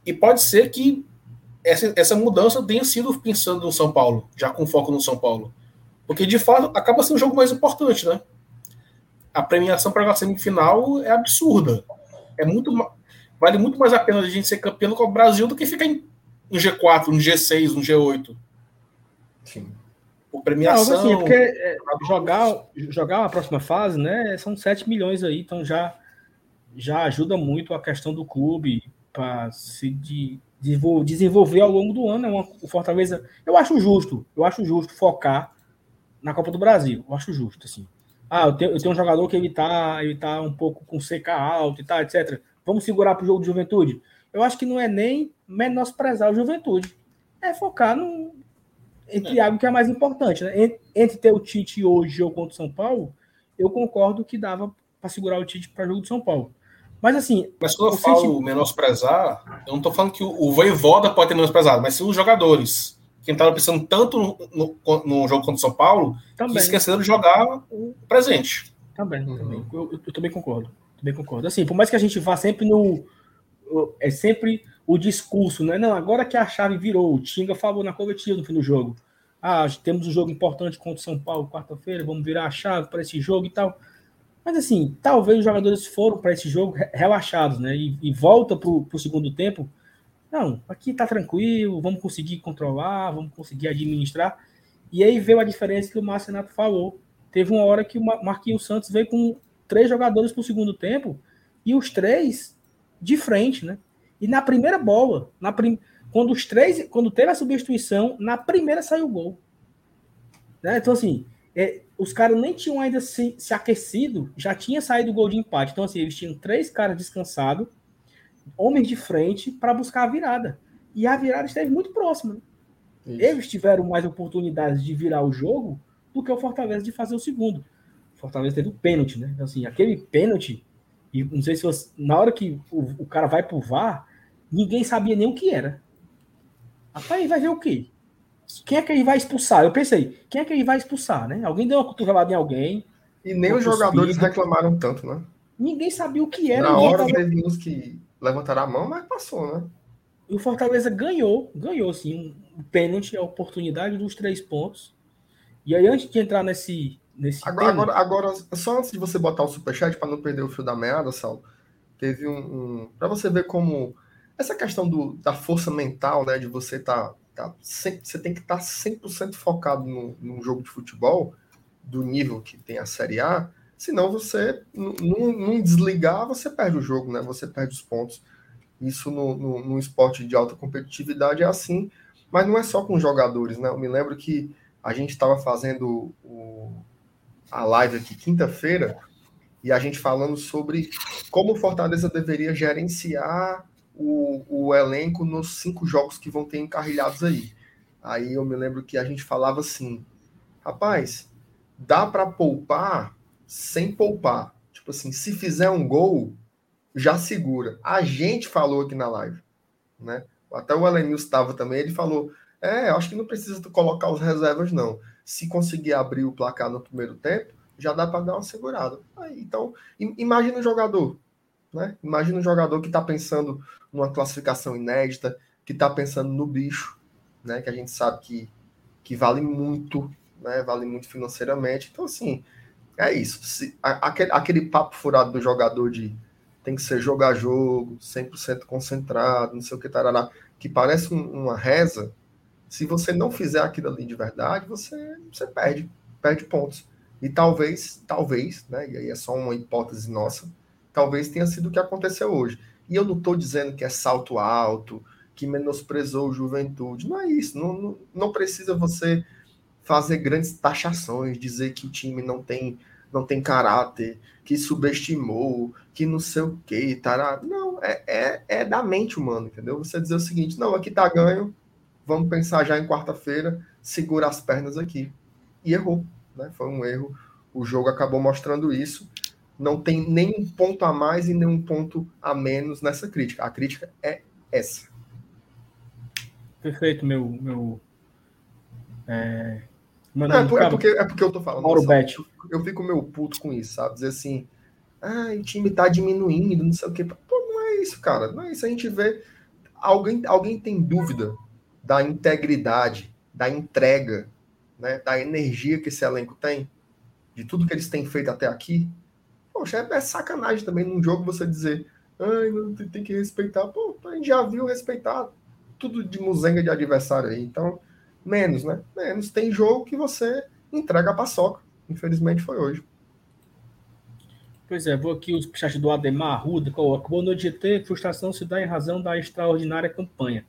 E pode ser que essa, essa mudança tenha sido pensando no São Paulo, já com foco no São Paulo. Porque, de fato, acaba sendo o jogo mais importante, né? A premiação para a semifinal é absurda. É muito, vale muito mais a pena a gente ser campeão com o Brasil do que ficar em, em G4, no G6, no G8. Sim. Por premiação. Não, assim, é porque é, jogar, jogar a próxima fase, né? São 7 milhões aí, então já, já ajuda muito a questão do clube para se de, desenvolver ao longo do ano. É uma, o Fortaleza, eu acho justo, eu acho justo focar na Copa do Brasil. Eu acho justo, assim. Ah, eu tenho, eu tenho um jogador que ele tá, ele tá um pouco com CK alto e tal, etc. Vamos segurar para o jogo de juventude? Eu acho que não é nem menosprezar o juventude. É focar no, entre é. algo que é mais importante. Né? Entre ter o Tite hoje ou contra o São Paulo, eu concordo que dava para segurar o Tite para o jogo de São Paulo. Mas assim. Mas quando eu falo sentido... menosprezar, eu não estou falando que o Voivoda pode ter menosprezado, mas sim os jogadores. Quem estava pensando tanto no, no, no, jogo contra o São Paulo, também. que esqueceram de jogar o presente. Também, uhum. também. Eu, eu, eu, também concordo. Também concordo. Assim, por mais que a gente vá sempre no. É sempre o discurso, né? Não, agora que a chave virou, o Tinga falou na coletiva no fim do jogo. Ah, temos um jogo importante contra o São Paulo quarta-feira, vamos virar a chave para esse jogo e tal. Mas assim, talvez os jogadores foram para esse jogo relaxados, né? E, e volta para o segundo tempo. Não, aqui tá tranquilo, vamos conseguir controlar, vamos conseguir administrar. E aí veio a diferença que o Márcio Renato falou. Teve uma hora que o Marquinhos Santos veio com três jogadores para o segundo tempo e os três de frente, né? E na primeira bola, na prim... quando os três, quando teve a substituição, na primeira saiu o gol. Né? Então, assim, é, os caras nem tinham ainda se, se, aquecido, já tinha saído o gol de empate. Então, assim, eles tinham três caras descansados, homens de frente, para buscar a virada. E a virada esteve muito próxima. Né? Eles tiveram mais oportunidades de virar o jogo do que o Fortaleza de fazer o segundo. O Fortaleza teve o pênalti, né? Então, assim, aquele pênalti, e não sei se você, na hora que o, o cara vai pro VAR, ninguém sabia nem o que era. Rapaz, vai ver o quê? Quem é que ele vai expulsar? Eu pensei, quem é que ele vai expulsar, né? Alguém deu uma cotovelada em alguém. E nem os jogadores reclamaram tanto, né? Ninguém sabia o que era. Na hora tava... teve uns que levantaram a mão, mas passou, né? E o Fortaleza ganhou, ganhou sim, um pênalti, a oportunidade dos três pontos. E aí, antes de entrar nesse. nesse agora, agora, agora, só antes de você botar o superchat, para não perder o fio da meada, Saulo, teve um. um para você ver como. Essa questão do, da força mental, né? De você estar tá Tá? Você tem que estar tá 100% focado no, num jogo de futebol do nível que tem a Série A, senão você, num desligar, você perde o jogo, né? Você perde os pontos. Isso no, no, no, esporte de alta competitividade é assim, mas não é só com jogadores, né? Eu me lembro que a gente estava fazendo o, a live aqui quinta-feira e a gente falando sobre como o Fortaleza deveria gerenciar o, o elenco nos cinco jogos que vão ter encarrilhados aí. Aí eu me lembro que a gente falava assim, rapaz, dá para poupar sem poupar. Tipo assim, se fizer um gol, já segura. A gente falou aqui na live, né? Até o Elenilson estava também, ele falou, é, acho que não precisa colocar os reservas, não. Se conseguir abrir o placar no primeiro tempo, já dá para dar uma segurada. Aí, então, imagina o jogador, né? Imagina um jogador que está pensando numa classificação inédita, que está pensando no bicho, né? Que a gente sabe que, que vale muito, né? Vale muito financeiramente. Então, assim, é isso. Se, aquele, aquele papo furado do jogador de tem que ser jogar jogo, 100% concentrado, não sei o que, tarará, que parece um, uma reza. Se você não fizer aquilo ali de verdade, você, você perde, perde pontos. E talvez, talvez, né? E aí é só uma hipótese nossa, talvez tenha sido o que aconteceu hoje. E eu não estou dizendo que é salto alto, que menosprezou o juventude. Não é isso. Não, não, não, precisa você fazer grandes taxações, dizer que o time não tem, não tem caráter, que subestimou, que não sei o que, tará. Não, é, é, é da mente humana, entendeu? Você dizer o seguinte: não, aqui tá ganho, vamos pensar já em quarta-feira, segura as pernas aqui. E errou, né? Foi um erro O jogo acabou mostrando isso. Não tem nenhum ponto a mais e nenhum ponto a menos nessa crítica. A crítica é essa. Perfeito, meu. meu é... Não, é, é, porque, é porque eu tô falando. Mauro. Eu, eu fico meio puto com isso, sabe? Dizer assim, ah, o time tá diminuindo, não sei o quê. Pô, não é isso, cara. Não é isso. A gente vê. Alguém, alguém tem dúvida da integridade, da entrega, né, da energia que esse elenco tem, de tudo que eles têm feito até aqui? Poxa, é, é sacanagem também num jogo você dizer, ai, não, tem que respeitar. Pô, a gente já viu respeitar tudo de muzenga de adversário aí. Então, menos, né? Menos. Tem jogo que você entrega a paçoca. Infelizmente foi hoje. Pois é, vou aqui o chat do Ademar Arruda, coloca. Boa noite, GT. Frustração se dá em razão da extraordinária campanha.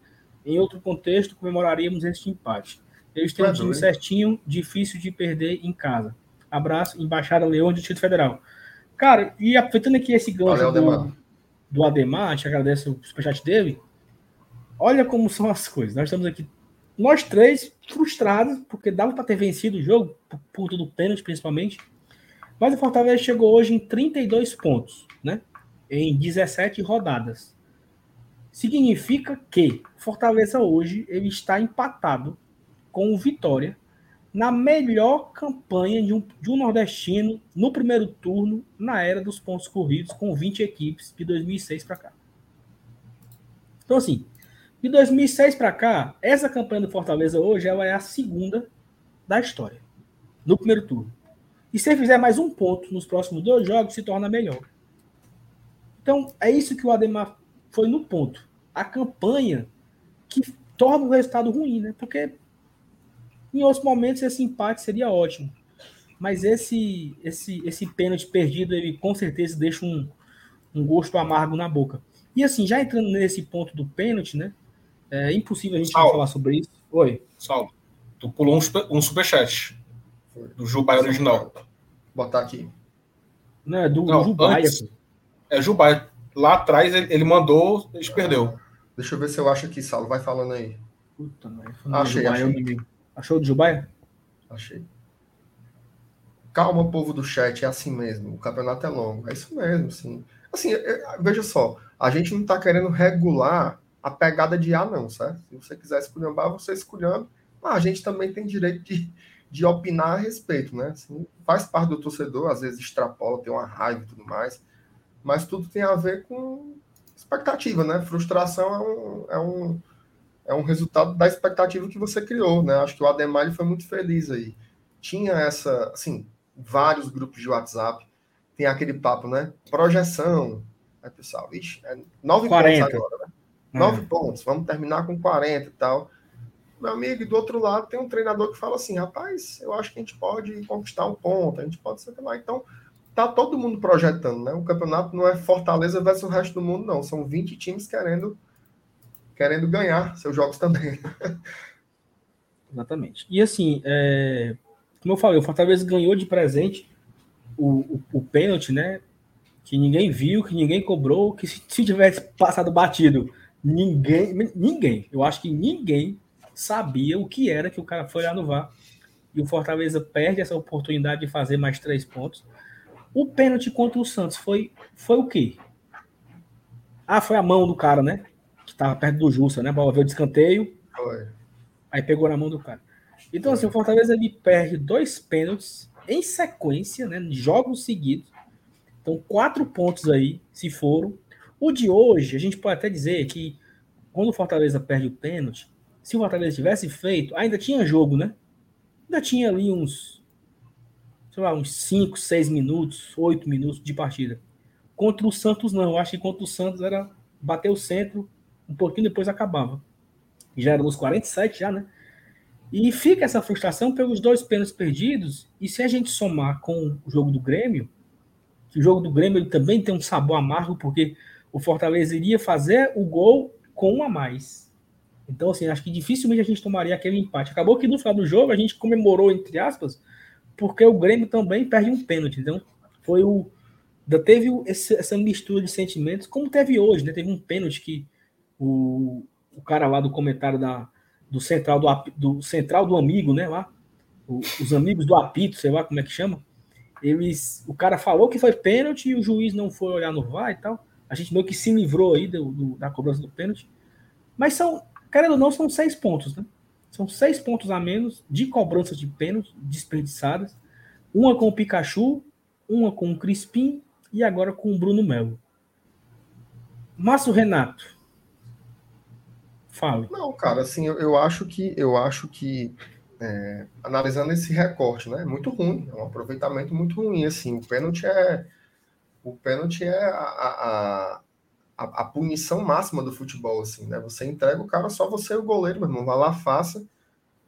Em outro contexto, comemoraríamos este empate. Eles têm um time certinho, difícil de perder em casa. Abraço, Embaixada Leão, Distrito Federal. Cara, e aproveitando aqui esse gancho Valeu, do, do Ademar, a gente agradece o superchat dele. Olha como são as coisas. Nós estamos aqui, nós três, frustrados, porque dava para ter vencido o jogo, por ponto do pênalti principalmente. Mas o Fortaleza chegou hoje em 32 pontos, né? Em 17 rodadas. Significa que Fortaleza hoje ele está empatado com o Vitória na melhor campanha de um, de um nordestino no primeiro turno na era dos pontos corridos, com 20 equipes de 2006 para cá. Então, assim, de 2006 para cá, essa campanha do Fortaleza hoje ela é a segunda da história, no primeiro turno. E se ele fizer mais um ponto nos próximos dois jogos, se torna melhor. Então, é isso que o Ademar foi no ponto. A campanha que torna o resultado ruim, né? Porque em outros momentos, esse empate seria ótimo. Mas esse esse esse pênalti perdido, ele com certeza deixa um, um gosto amargo na boca. E assim, já entrando nesse ponto do pênalti, né? É impossível a gente não falar sobre isso. Oi. Salve. Tu pulou um, super, um superchat do Jubai original. Vou botar aqui. Não, é do, não, Jubaia. Antes, é Jubai. Lá atrás ele, ele mandou, eles perdeu. Deixa eu ver se eu acho aqui, Saulo. Vai falando aí. Puta, achei, achei. Achou de Jubaia? Achei. Calma, povo do chat, é assim mesmo. O campeonato é longo. É isso mesmo, sim. Assim, veja só, a gente não está querendo regular a pegada de A, não, certo? Se você quiser esculhambar, você esculhando. Mas a gente também tem direito de, de opinar a respeito, né? Assim, faz parte do torcedor, às vezes extrapola, tem uma raiva e tudo mais. Mas tudo tem a ver com expectativa, né? Frustração é um, é um é um resultado da expectativa que você criou, né? Acho que o Ademar ele foi muito feliz aí. Tinha essa, assim, vários grupos de WhatsApp, tem aquele papo, né? Projeção. Aí, pessoal, ixi, é 9 pontos agora, né? 9 hum. pontos, vamos terminar com 40 e tal. Meu amigo, e do outro lado tem um treinador que fala assim: rapaz, eu acho que a gente pode conquistar um ponto, a gente pode ser lá. Então, tá todo mundo projetando, né? O campeonato não é Fortaleza versus o resto do mundo, não. São 20 times querendo querendo ganhar seus jogos também. Exatamente. E assim, é, como eu falei, o Fortaleza ganhou de presente o, o, o, pênalti, né? Que ninguém viu, que ninguém cobrou, que se, se tivesse passado batido, ninguém, ninguém, eu acho que ninguém sabia o que era que o cara foi lá no VAR. E o Fortaleza perde essa oportunidade de fazer mais três pontos. O pênalti contra o Santos foi, foi o quê? Ah, foi a mão do cara, né? Estava perto do Justa, né? A bola veio de escanteio. Foi. Aí pegou na mão do cara. Então, assim, o Fortaleza ele perde dois pênaltis em sequência, né? Jogos seguidos. Então, quatro pontos aí se foram. O de hoje, a gente pode até dizer que quando o Fortaleza perde o pênalti, se o Fortaleza tivesse feito, ainda tinha jogo, né? Ainda tinha ali uns, sei lá, uns 5, 6 minutos, 8 minutos de partida. Contra o Santos, não. Eu acho que contra o Santos era bater o centro, um pouquinho depois acabava. Já era nos 47 já, né? E fica essa frustração pelos dois pênaltis perdidos. E se a gente somar com o jogo do Grêmio, que o jogo do Grêmio ele também tem um sabor amargo, porque o Fortaleza iria fazer o gol com um a mais. Então, assim, acho que dificilmente a gente tomaria aquele empate. Acabou que no final do jogo a gente comemorou, entre aspas, porque o Grêmio também perde um pênalti. Então, foi o. Teve essa mistura de sentimentos, como teve hoje, né? Teve um pênalti que o, o cara lá do comentário da, do central do, do central do amigo, né? Lá, o, os amigos do apito, sei lá como é que chama. eles, o cara falou que foi pênalti e o juiz não foi olhar no VAR e tal. A gente meio que se livrou aí do, do, da cobrança do pênalti. Mas são, querendo ou não, são seis pontos, né? São seis pontos a menos de cobranças de pênalti desperdiçadas. Uma com o Pikachu, uma com o Crispim e agora com o Bruno Melo. Márcio Renato. Fale. Não, cara, assim, eu, eu acho que eu acho que é, analisando esse recorte, né? É muito ruim, é um aproveitamento muito ruim. Assim, o pênalti é o pênalti é a, a, a, a, punição máxima do futebol, assim, né? Você entrega o cara só você e o goleiro, meu irmão. Vai lá, faça.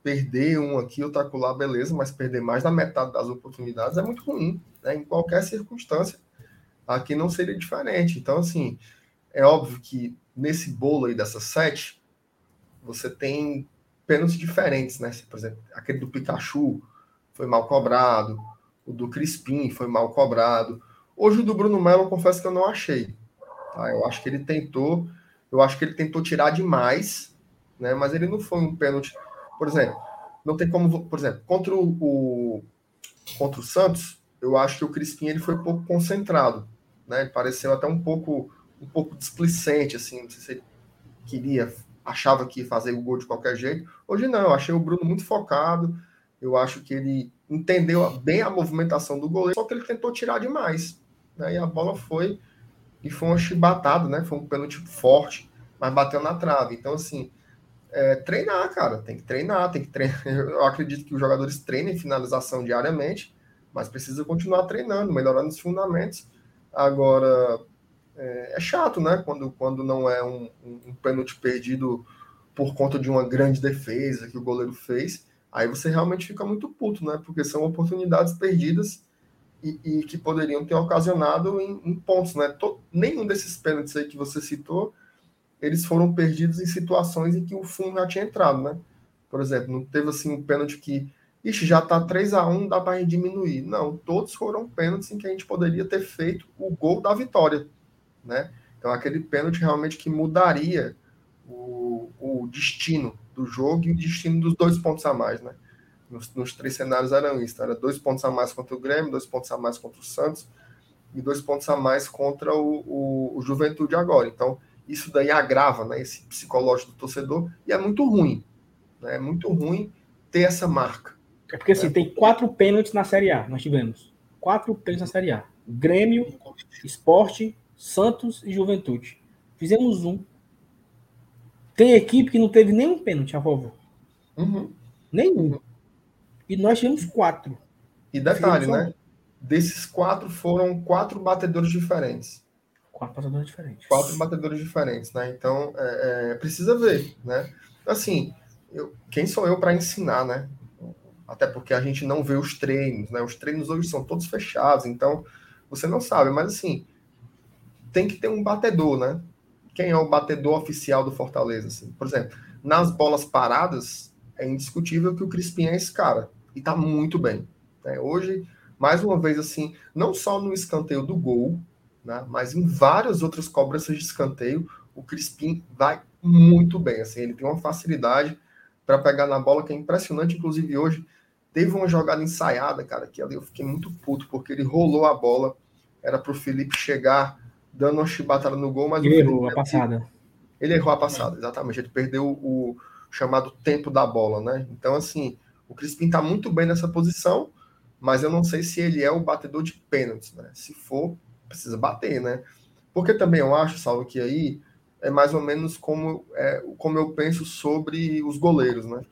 Perder um aqui, outro lá, beleza, mas perder mais da metade das oportunidades é muito ruim, né? Em qualquer circunstância. Aqui não seria diferente. Então, assim, é óbvio que nesse bolo aí dessas sete, você tem pênaltis diferentes, né? Por exemplo, aquele do Pikachu foi mal cobrado, o do Crispim foi mal cobrado. Hoje o do Bruno Melo, confesso que eu não achei. Tá? Eu acho que ele tentou, eu acho que ele tentou tirar demais, né? Mas ele não foi um pênalti. Por exemplo, não tem como, por exemplo, contra o, o contra o Santos, eu acho que o Crispim ele foi um pouco concentrado, né? Ele pareceu até um pouco um pouco displicente, assim, não sei se ele queria achava que ia fazer o gol de qualquer jeito. Hoje não, eu achei o Bruno muito focado. Eu acho que ele entendeu bem a movimentação do goleiro, só que ele tentou tirar demais. Né? E a bola foi e foi um chibatado, né? Foi um pênalti forte, mas bateu na trave. Então, assim, é, treinar, cara, tem que treinar, tem que treinar. Eu acredito que os jogadores treinem finalização diariamente, mas precisa continuar treinando, melhorando os fundamentos. Agora, é, é, chato, né? Quando, quando não é um, um, pênalti perdido por conta de uma grande defesa que o goleiro fez, aí você realmente fica muito puto, né? Porque são oportunidades perdidas e, e que poderiam ter ocasionado em, em pontos, né? Nenhum desses pênaltis aí que você citou, eles foram perdidos em situações em que o fundo já tinha entrado, né? Por exemplo, não teve assim um pênalti que, ixi, já tá 3 a 1 dá para diminuir. Não, todos foram pênaltis em que a gente poderia ter feito o gol da vitória né? Então, aquele pênalti realmente que mudaria o, o destino do jogo e o destino dos dois pontos a mais, né? Nos, nos três cenários eram isso, era dois pontos a mais contra o Grêmio, dois pontos a mais contra o Santos e dois pontos a mais contra o, o, o Juventude agora. Então, isso daí agrava né, esse psicológico do torcedor e é muito ruim. Né? É muito ruim ter essa marca. É porque assim, né? tem quatro pênaltis na Série A, nós tivemos. Quatro pênaltis na Série A. Grêmio, Esporte, Santos e Juventude. Fizemos um. Tem equipe que não teve nenhum pênalti a favor. Uhum. Nenhum. E nós tivemos quatro. E detalhe, né? Desses quatro foram quatro batedores diferentes. Quatro batedores diferentes. Quatro batedores diferentes, né? Então, é, é, precisa ver, né? Assim, eu, quem sou eu para ensinar, né? Até porque a gente não vê os treinos, né? Os treinos hoje são todos fechados, então você não sabe. Mas assim, tem que ter um batedor, né? Quem é o batedor oficial do Fortaleza? Assim? Por exemplo, nas bolas paradas, é indiscutível que o Crispim é esse cara. E tá muito bem. Né? Hoje, mais uma vez, assim, não só no escanteio do gol, né? mas em várias outras cobranças de escanteio, o Crispim vai muito bem. Assim, ele tem uma facilidade para pegar na bola que é impressionante. Inclusive, hoje teve uma jogada ensaiada, cara, que ali eu fiquei muito puto, porque ele rolou a bola, era para o Felipe chegar dando uma chibatada no gol, mas ele errou a passada. Ele errou a passada, exatamente. Ele perdeu o chamado tempo da bola, né? Então, assim, o Crispim tá muito bem nessa posição, mas eu não sei se ele é o batedor de pênaltis, né? Se for, precisa bater, né? Porque também eu acho, Salvo, que aí é mais ou menos como, é, como eu penso sobre os goleiros, né?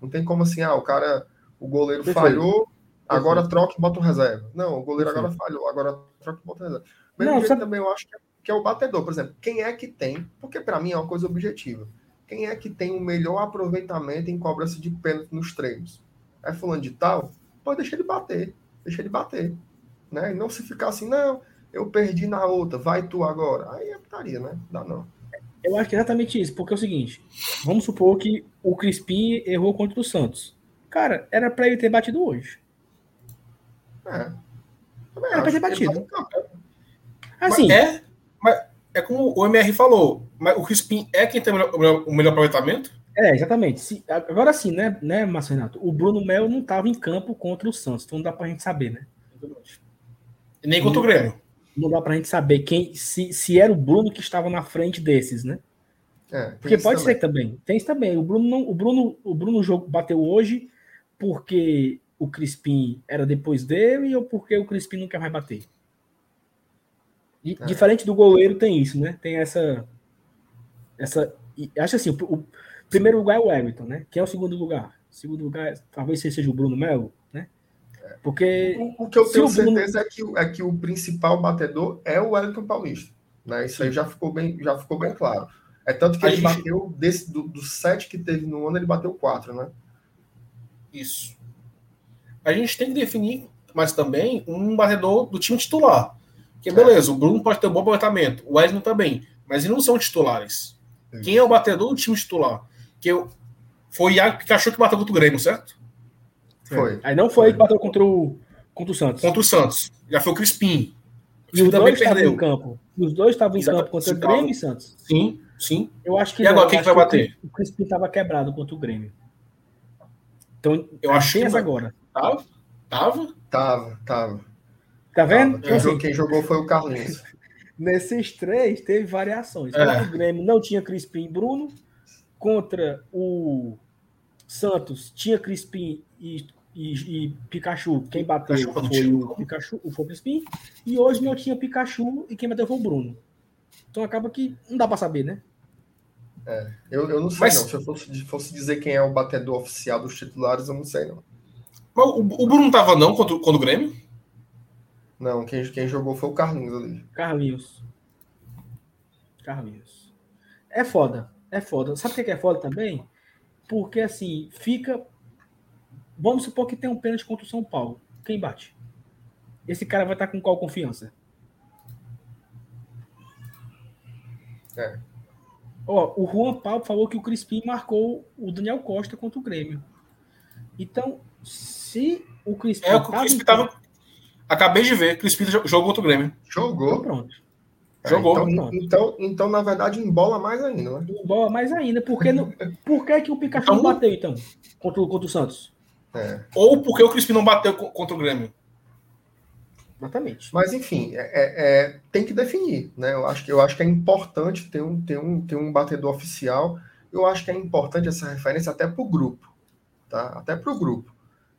Não tem como assim, ah, o cara, o goleiro Perfeito. falhou, agora Perfeito. troca e bota um reserva. Não, o goleiro Perfeito. agora falhou, agora troca e bota um reserva. Mesmo não, sabe... também eu acho é, que é o batedor. Por exemplo, quem é que tem, porque para mim é uma coisa objetiva, quem é que tem o melhor aproveitamento em cobrança de pênalti nos treinos? É fulano de tal? Pode deixar ele bater, deixa ele bater. Né? E não se ficar assim, não, eu perdi na outra, vai tu agora. Aí é putaria, né? Dá não. Eu acho que é exatamente isso, porque é o seguinte: vamos supor que o Crispim errou contra o Santos. Cara, era para ele ter batido hoje. É. Era pra ter batido. Assim, mas é, mas é como o MR falou, mas o Crispim é quem tem o melhor, o melhor aproveitamento? É, exatamente. Se, agora sim, né, né, Márcio Renato? O Bruno Melo não estava em campo contra o Santos, então não dá pra gente saber, né? Nem contra o Grêmio. Não dá pra gente saber quem se, se era o Bruno que estava na frente desses, né? É, porque pode também. ser também. Tem isso também. O Bruno não, o Bruno, o Bruno jogo bateu hoje porque o Crispim era depois dele ou porque o Crispim não quer mais bater. E, é. Diferente do goleiro tem isso, né? Tem essa essa acho assim, o, o, primeiro lugar é o Everton, né? Quem é o segundo lugar? O segundo lugar talvez seja o Bruno Melo, né? Porque o, o que eu tenho certeza Bruno... é, que, é que o principal batedor é o Wellington Paulista, né? Isso aí já ficou bem já ficou bem claro. É tanto que a ele gente... bateu, desse, do, do sete que teve no ano, ele bateu quatro, né? Isso. A gente tem que definir, mas também, um batedor do time titular. Que beleza, é. o Bruno pode ter um bom aproveitamento, o Wesley também, mas eles não são titulares. Isso. Quem é o batedor do time titular? Que eu... Foi o Iago Pikachu que bateu contra o Grêmio, certo? Foi. Aí não foi, foi. que bateu contra o, contra o Santos. Contra o Santos. Já foi o Crispim. E os dois estavam em campo. Os dois estavam em campo contra o Grêmio e Santos. Sim. Sim. Eu acho que e agora quem que vai bater? O Crispim estava quebrado contra o Grêmio. Então, eu acho que agora. Tava? Tava? Tava, tava. Tá vendo? Quem, assim, quem jogou foi o Carlinhos. Nesses três teve variações. É. Contra o Grêmio não tinha Crispim e Bruno. Contra o Santos tinha Crispim e, e, e Pikachu. Quem bateu Pikachu foi o Pikachu, foi o Crispim. E hoje não tinha Pikachu e quem bateu foi o Bruno. Então acaba que não dá para saber, né? É, eu, eu não sei, Mas... não. Se eu fosse, fosse, dizer quem é o batedor oficial dos titulares, eu não sei, não. Mas o, o Bruno não tava, não, contra, contra o Grêmio? Não, quem, quem jogou foi o Carlinhos ali. Carlinhos. Carlinhos. É foda. É foda. Sabe o que é foda também? Porque, assim, fica. Vamos supor que tem um pênalti contra o São Paulo. Quem bate? Esse cara vai estar com qual confiança? É. Ó, o Juan Paulo falou que o Crispim marcou o Daniel Costa contra o Grêmio. Então, se o Crispim. É, o Crispim tava. Acabei de ver, Crispim jogou contra o Grêmio. Jogou? Então, pronto. É, jogou. Então, então, então, na verdade, embola mais ainda, né? Embola mais ainda. Porque no, por que, que o Pikachu então, não bateu, então, contra, contra o Santos? É. Ou porque o Crispim não bateu contra o Grêmio? Exatamente. Mas, enfim, é, é, é, tem que definir. Né? Eu, acho que, eu acho que é importante ter um, ter, um, ter um batedor oficial. Eu acho que é importante essa referência até para o grupo. Tá? Até para o grupo.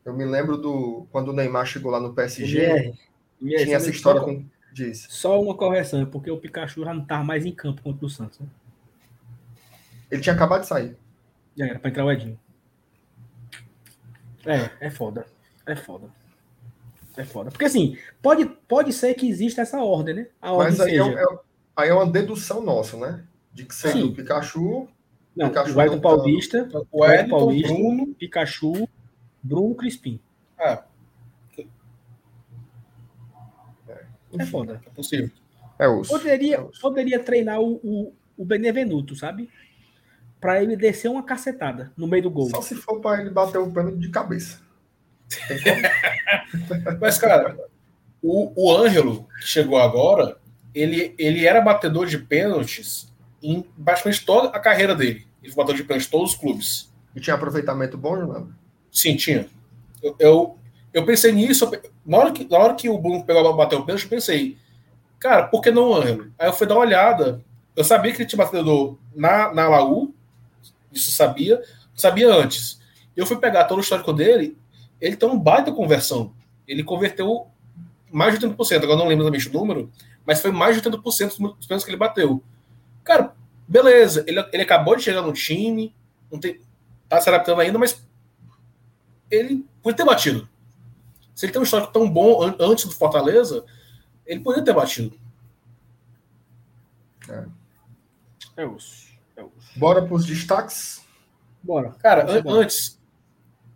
Eu me lembro do quando o Neymar chegou lá no PSG. tinha essa história com. Diz. Só uma correção, porque o Pikachu já não estava mais em campo contra o Santos. Né? Ele tinha acabado de sair. Já era para entrar o Edinho. É, é foda. É foda. É foda. Porque assim, pode, pode ser que exista essa ordem, né? A ordem Mas aí, é seja... é, é, aí é uma dedução nossa, né? De que seja o Pikachu. Não, Pikachu o Edson Paulista, o Edson Paulista, Bruno, Pikachu, Bruno Crispim. É. É foda. É possível. É osso. Poderia, é osso. poderia treinar o, o, o Benevenuto, sabe? Para ele descer uma cacetada no meio do gol. Só se for para ele bater o pênalti de cabeça. Mas, cara, o, o Ângelo, que chegou agora, ele, ele era batedor de pênaltis em basicamente toda a carreira dele. Ele foi batedor de pênaltis em todos os clubes. E tinha aproveitamento bom, não? Sim, tinha. Eu, eu, eu, pensei nisso. Na hora, que, na hora que o Bruno pegou a bater o pênalti, eu pensei, cara, por que não o Ângelo? Aí eu fui dar uma olhada. Eu sabia que ele tinha batedor na, na Laú, isso sabia, sabia antes. Eu fui pegar todo o histórico dele ele tem um baita conversão. Ele converteu mais de 80%, agora não lembro exatamente o número, mas foi mais de 80% dos pênaltis que ele bateu. Cara, beleza, ele, ele acabou de chegar no time, não tem, tá se adaptando ainda, mas ele podia ter batido. Se ele tem um histórico tão bom an antes do Fortaleza, ele poderia ter batido. É. É osso. É osso. Bora para os destaques? Bora. Cara, an antes,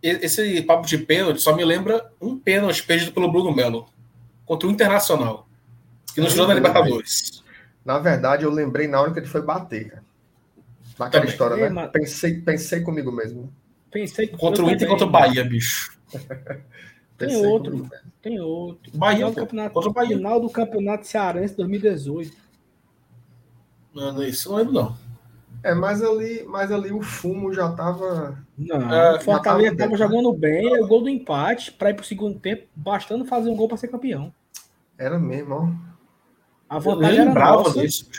esse papo de pênalti só me lembra um pênalti perdido pelo Bruno Melo contra o Internacional, que nos jogou na Libertadores. Na verdade, eu lembrei na hora que ele foi bater, cara. Naquela também. história, né? Mas... Pensei, pensei comigo mesmo. Pensei contra o Inter e contra o Bahia, bicho. tem outro, tem outro. Bahia, final, campeonato, contra o Bahia. final do Campeonato Cearense 2018. Não, não, isso não lembro, não. É, mas ali, mas ali o fumo já tava. Não, é, o Fortaleza tava, jogando bem, o gol do empate para ir pro segundo tempo, bastando fazer um gol para ser campeão. Era mesmo, ó. A vantagem era nossa. Disso.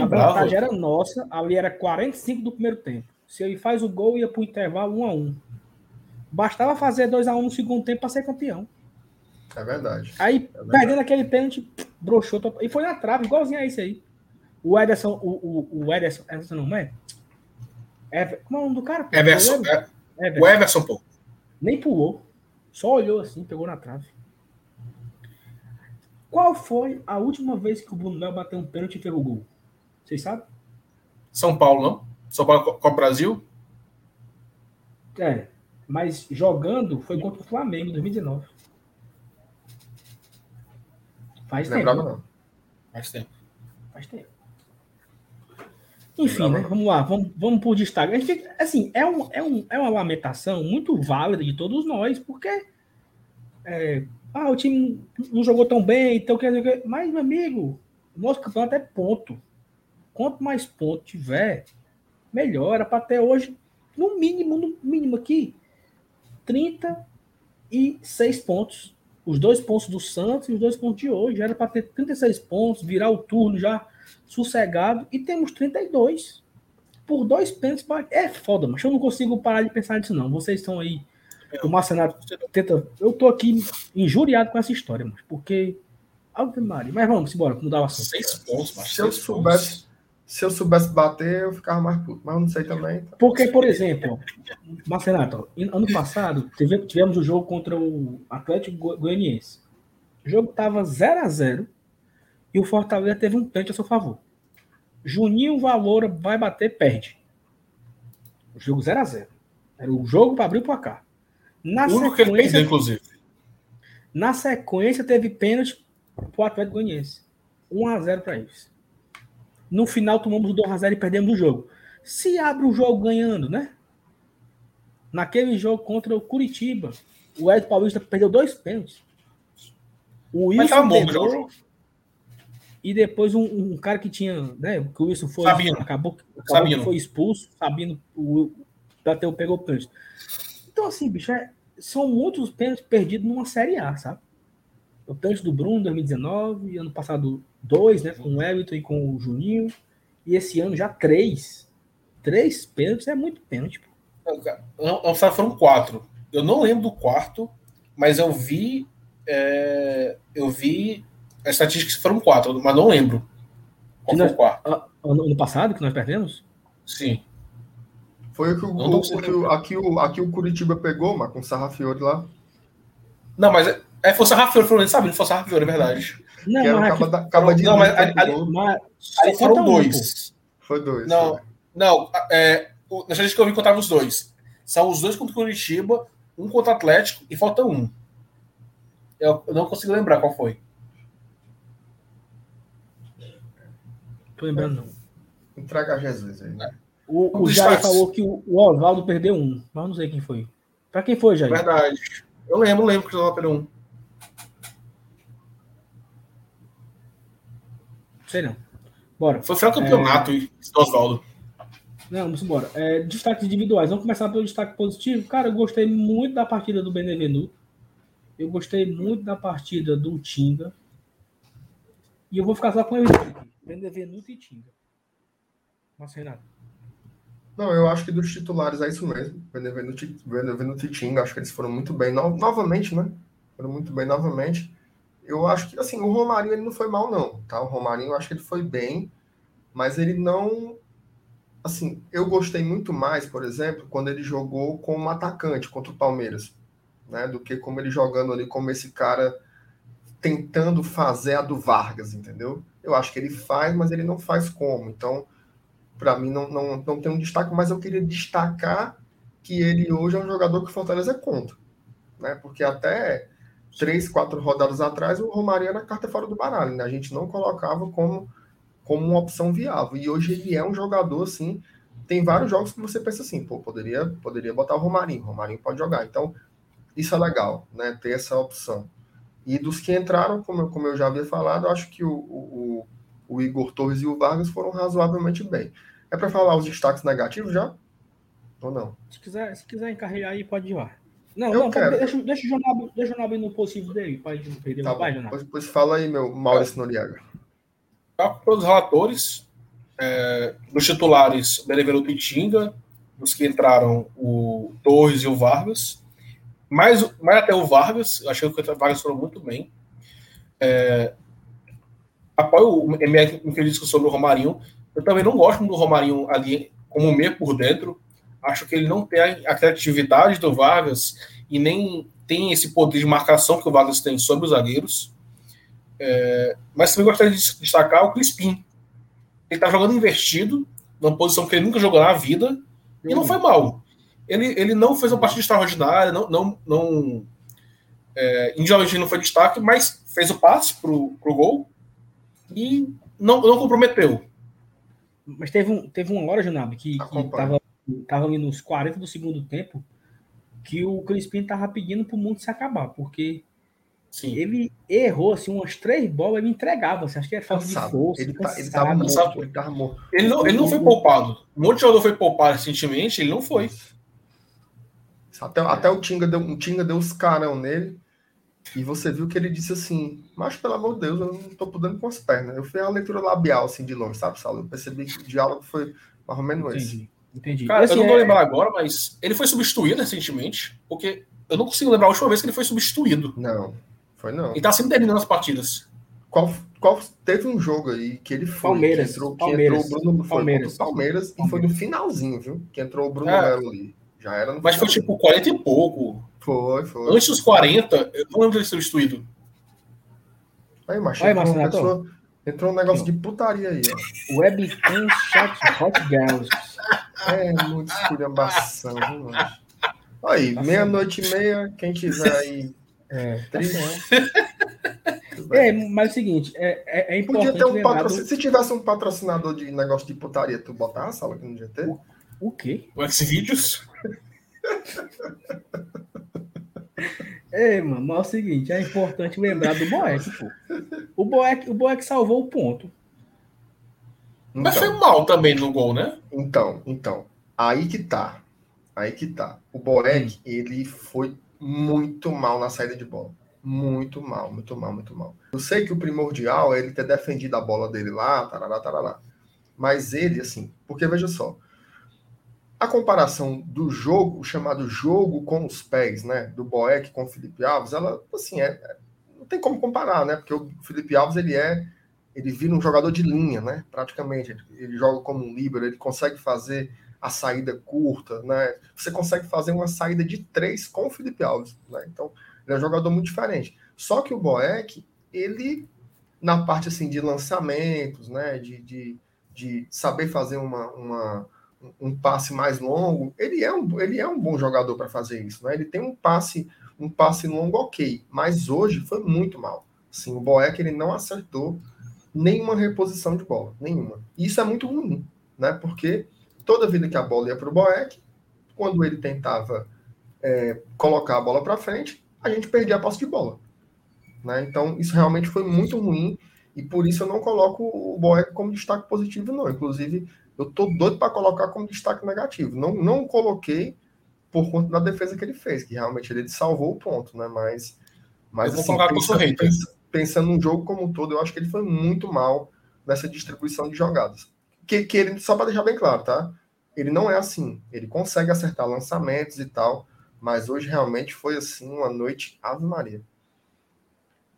A vantagem era nossa, ali era 45 do primeiro tempo. Se ele faz o gol, ia pro intervalo 1 a 1 Bastava fazer 2 a 1 no segundo tempo para ser campeão. É verdade. Aí, é verdade. perdendo aquele pênalti, broxou. E foi na trave, igualzinho a isso aí. O Ederson, o, o, o Ederson, Ederson não é? Ever, como é o nome do cara? Everson. É, Everson. O Everson, pô. Nem pulou. Só olhou assim, pegou na trave. Qual foi a última vez que o Bruno Mel bateu um pênalti e fez o gol? Vocês sabem? São Paulo, não? São Paulo com o Brasil? É. Mas jogando foi contra o Flamengo em 2019. Faz Lembrava tempo. Não. Faz tempo. Faz tempo. Enfim, né? Vamos lá, vamos, vamos por destaque. A gente, assim, é, um, é, um, é uma lamentação muito válida de todos nós, porque é, ah, o time não jogou tão bem, então quer dizer, mas, meu amigo, o nosso campeonato é ponto. Quanto mais ponto tiver, melhor. Era para ter hoje, no mínimo, no mínimo aqui, 36 pontos. Os dois pontos do Santos e os dois pontos de hoje. Era para ter 36 pontos, virar o turno já sossegado e temos 32 por dois pênaltis. É foda, mas eu não consigo parar de pensar nisso, não. Vocês estão aí. O Marcenato tenta. Eu tô aqui injuriado com essa história, mas porque. Ave Maria. Mas vamos embora, como dá o assunto. Seis pontos, mas se eu soubesse. Se eu soubesse bater, eu ficava mais puto, mas eu não sei também. Tá? Porque, por exemplo, Marcenato, ano passado tivemos o um jogo contra o Atlético Goianiense. O jogo tava 0 a 0 e o Fortaleza teve um pênalti a seu favor. Juninho Valora vai bater, perde. O jogo 0 a 0 Era o jogo para abrir o placar. Na o sequência, que ele perdeu, inclusive. Na sequência, teve pênalti para o Atlético Goianiense. 1 a 0 para eles. No final, tomamos o 2 a 0 e perdemos o jogo. Se abre o jogo ganhando, né? Naquele jogo contra o Curitiba, o Ed Paulista perdeu dois pênaltis. O Wilson pegou, e depois um, um, cara que tinha, né? Que o Wilson foi. Sabino. Acabou, acabou Sabino. foi expulso. Sabino o, bateu, pegou o pênalti. Então, assim, bicho, é, são muitos pênaltis perdidos numa Série A, sabe? O pênalti do Bruno, 2019, ano passado, dois, né? Com o Everton e com o Juninho. E esse ano já três. Três pênaltis é muito pênalti. Não, não, foram quatro. Eu não lembro do quarto, mas eu vi. É, eu vi as estatísticas foram quatro, mas não lembro. Qual foi o quarto? Ano passado que nós perdemos? Sim. Foi o que o, o, que aqui, o, aqui o Curitiba pegou, mas com o Sarrafiore lá. Não, mas é, é foi o Sarrafiore, foi, sabe? Não foi o Sarrafiore, é verdade. Não, que mas, acaba, acaba de não, mas, ali, ali, mas ali foram dois. foi dois. Não, não é, o, na estatística que eu vi contava os dois. São os dois contra o Curitiba, um contra o Atlético e falta um. Eu, eu não consigo lembrar qual foi. Tô lembrando, não. Entrega Jesus aí. Né? O, o Jair falou que o, o Oswaldo perdeu um, mas não sei quem foi. Pra quem foi, Jair? Verdade. Eu lembro, lembro que o Oswaldo perdeu um. Sei não. Bora. Foi o campeonato, é... Oswaldo. Não, vamos embora. É, destaques individuais. Vamos começar pelo destaque positivo. Cara, eu gostei muito da partida do Benevenuto. Eu gostei muito da partida do Tinga. E eu vou ficar só com ele aqui. Benevenuto e Tinga. Nossa, Renato. Não, eu acho que dos titulares é isso mesmo. Benevenuto, Benevenuto e Tinga, acho que eles foram muito bem no, novamente, né? Foram muito bem novamente. Eu acho que, assim, o Romarinho ele não foi mal, não, tá? O Romarinho eu acho que ele foi bem, mas ele não. Assim, eu gostei muito mais, por exemplo, quando ele jogou como atacante contra o Palmeiras, né? Do que como ele jogando ali como esse cara tentando fazer a do Vargas, entendeu? Eu acho que ele faz, mas ele não faz como. Então, para mim, não, não, não tem um destaque, mas eu queria destacar que ele hoje é um jogador que o Fortaleza é contra. Né? Porque até três, quatro rodadas atrás, o Romaria era carta fora do baralho. Né? A gente não colocava como, como uma opção viável. E hoje ele é um jogador, assim. Tem vários jogos que você pensa assim, pô, poderia, poderia botar o Romarinho. O Romarinho pode jogar. Então, isso é legal, né? Ter essa opção. E dos que entraram, como eu, como eu já havia falado, acho que o, o, o Igor Torres e o Vargas foram razoavelmente bem. É para falar os destaques negativos já? Ou não? Se quiser, se quiser encarregar aí, pode ir lá. Não, eu não, quero. deixa, deixa o jornal, deixa o jornal no possível dele, pode perder tá vai, Pois, pois fala aí, meu Maurício Noriega. Para os relatores, é, nos titulares, Benevenuto e Tinga, os que entraram o Torres e o Vargas, mais, mais até o Vargas, eu achei que o Vargas foram muito bem. É, apoio o que disse sobre o Romarinho. Eu também não gosto do Romarinho ali como meio por dentro. Acho que ele não tem a criatividade do Vargas e nem tem esse poder de marcação que o Vargas tem sobre os zagueiros. É, mas também gostaria de destacar o Crispim. Ele está jogando invertido, numa posição que ele nunca jogou na vida, e não foi mal. Ele, ele não fez uma partida extraordinária, não, não, não é, individualmente não foi destaque, mas fez o passe pro, pro gol e não, não comprometeu. Mas teve, um, teve uma hora, Junab, que, que tava, ali nos 40 do segundo tempo, que o Crispim tava pedindo pro mundo se acabar, porque Sim. ele errou assim, umas três bolas, ele entregava. Você acha que era falta de força? Ele, tá, ele, tava morto, ele tava morto. Ele não, ele não foi poupado. Um monte de jogador foi poupado recentemente, ele não foi. Até, até o Tinga deu, o Tinga deu uns carão nele. E você viu que ele disse assim, mas pelo amor de Deus, eu não tô podendo com as pernas. Eu fiz a leitura labial, assim, de longe, sabe, Saulo? Eu percebi que o diálogo foi mais ou menos Entendi. esse. Entendi. Cara, eu não vou é... lembrar agora, mas ele foi substituído recentemente, porque eu não consigo lembrar a última vez que ele foi substituído. Não, foi não. E tá sempre terminando as partidas. Qual, qual teve um jogo aí que ele foi? Palmeiras. Que entrou, Palmeiras. Que entrou o Bruno foi Palmeiras. Palmeiras, Palmeiras, e foi no finalzinho, viu? Que entrou o Bruno é. Melo ali. Já era no Mas foi tipo 40 e pouco. Foi, foi. Antes dos 40, eu não lembro de ele ser substituído. Aí, macho, aí, entrou, pessoa, entrou um negócio de putaria aí, ó. Webcam Chat Hot Girls. É, muito esculhambação, viu, macho? Aí, tá meia-noite e meia, quem quiser aí. É, tá é, mas é o seguinte, é, é, é importante. Podia ter um patrocin... do... Se tivesse um patrocinador de negócio de putaria, tu botar a sala aqui no GT? O, o quê? O Xvideos? É, mano, é o seguinte, é importante lembrar do Boeck, pô. O Boeck, o Boeck salvou o ponto. Então, Mas foi mal também no gol, né? Então, então, aí que tá. Aí que tá. O Boeck, hum. ele foi muito mal na saída de bola. Muito mal, muito mal, muito mal. Eu sei que o primordial é ele ter defendido a bola dele lá, tarará, tarará. Mas ele, assim, porque veja só, a comparação do jogo, chamado jogo com os pés, né, do Boeck com o Felipe Alves, ela, assim, é, é, não tem como comparar, né, porque o Felipe Alves, ele é, ele vira um jogador de linha, né, praticamente, ele, ele joga como um líbero, ele consegue fazer a saída curta, né, você consegue fazer uma saída de três com o Felipe Alves, né, então, ele é um jogador muito diferente. Só que o Boeck, ele, na parte, assim, de lançamentos, né, de, de, de saber fazer uma, uma um passe mais longo, ele é um, ele é um bom jogador para fazer isso, né? Ele tem um passe um passe longo ok, mas hoje foi muito mal. Assim, o Boeck ele não acertou nenhuma reposição de bola, nenhuma. E isso é muito ruim, né? Porque toda vida que a bola ia para o Boeck, quando ele tentava é, colocar a bola para frente, a gente perdia a posse de bola. Né? Então, isso realmente foi muito ruim e por isso eu não coloco o Boeck como destaque positivo, não. Inclusive, eu tô doido para colocar como destaque negativo. Não, não coloquei por conta da defesa que ele fez, que realmente ele salvou o ponto, né? Mas, mas eu assim, pensando, pensando, pensando num jogo como um todo, eu acho que ele foi muito mal nessa distribuição de jogadas. Que, que ele, só para deixar bem claro, tá? Ele não é assim. Ele consegue acertar lançamentos e tal, mas hoje realmente foi assim uma noite Ave Maria.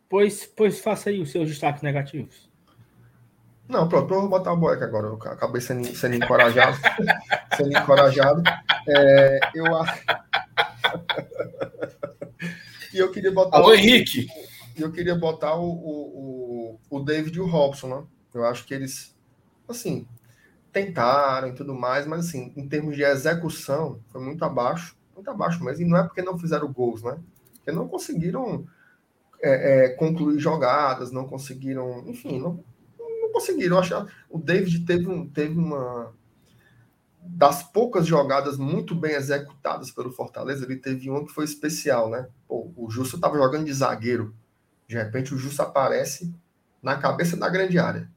Pois, pois faça aí os seus destaques negativos. Não, pronto, eu vou botar o Boeck agora. Eu acabei sendo, sendo encorajado. sendo encorajado. É, eu E eu queria botar. Alô, o... Henrique! E eu queria botar o, o, o, David e o Robson, né? Eu acho que eles, assim, tentaram e tudo mais, mas, assim, em termos de execução, foi muito abaixo. Muito abaixo mesmo. E não é porque não fizeram gols, né? Porque não conseguiram é, é, concluir jogadas, não conseguiram. Enfim, não conseguiram. Acho o David teve, um, teve uma. Das poucas jogadas muito bem executadas pelo Fortaleza, ele teve uma que foi especial, né? Pô, o Justo estava jogando de zagueiro. De repente, o Justo aparece na cabeça da grande área.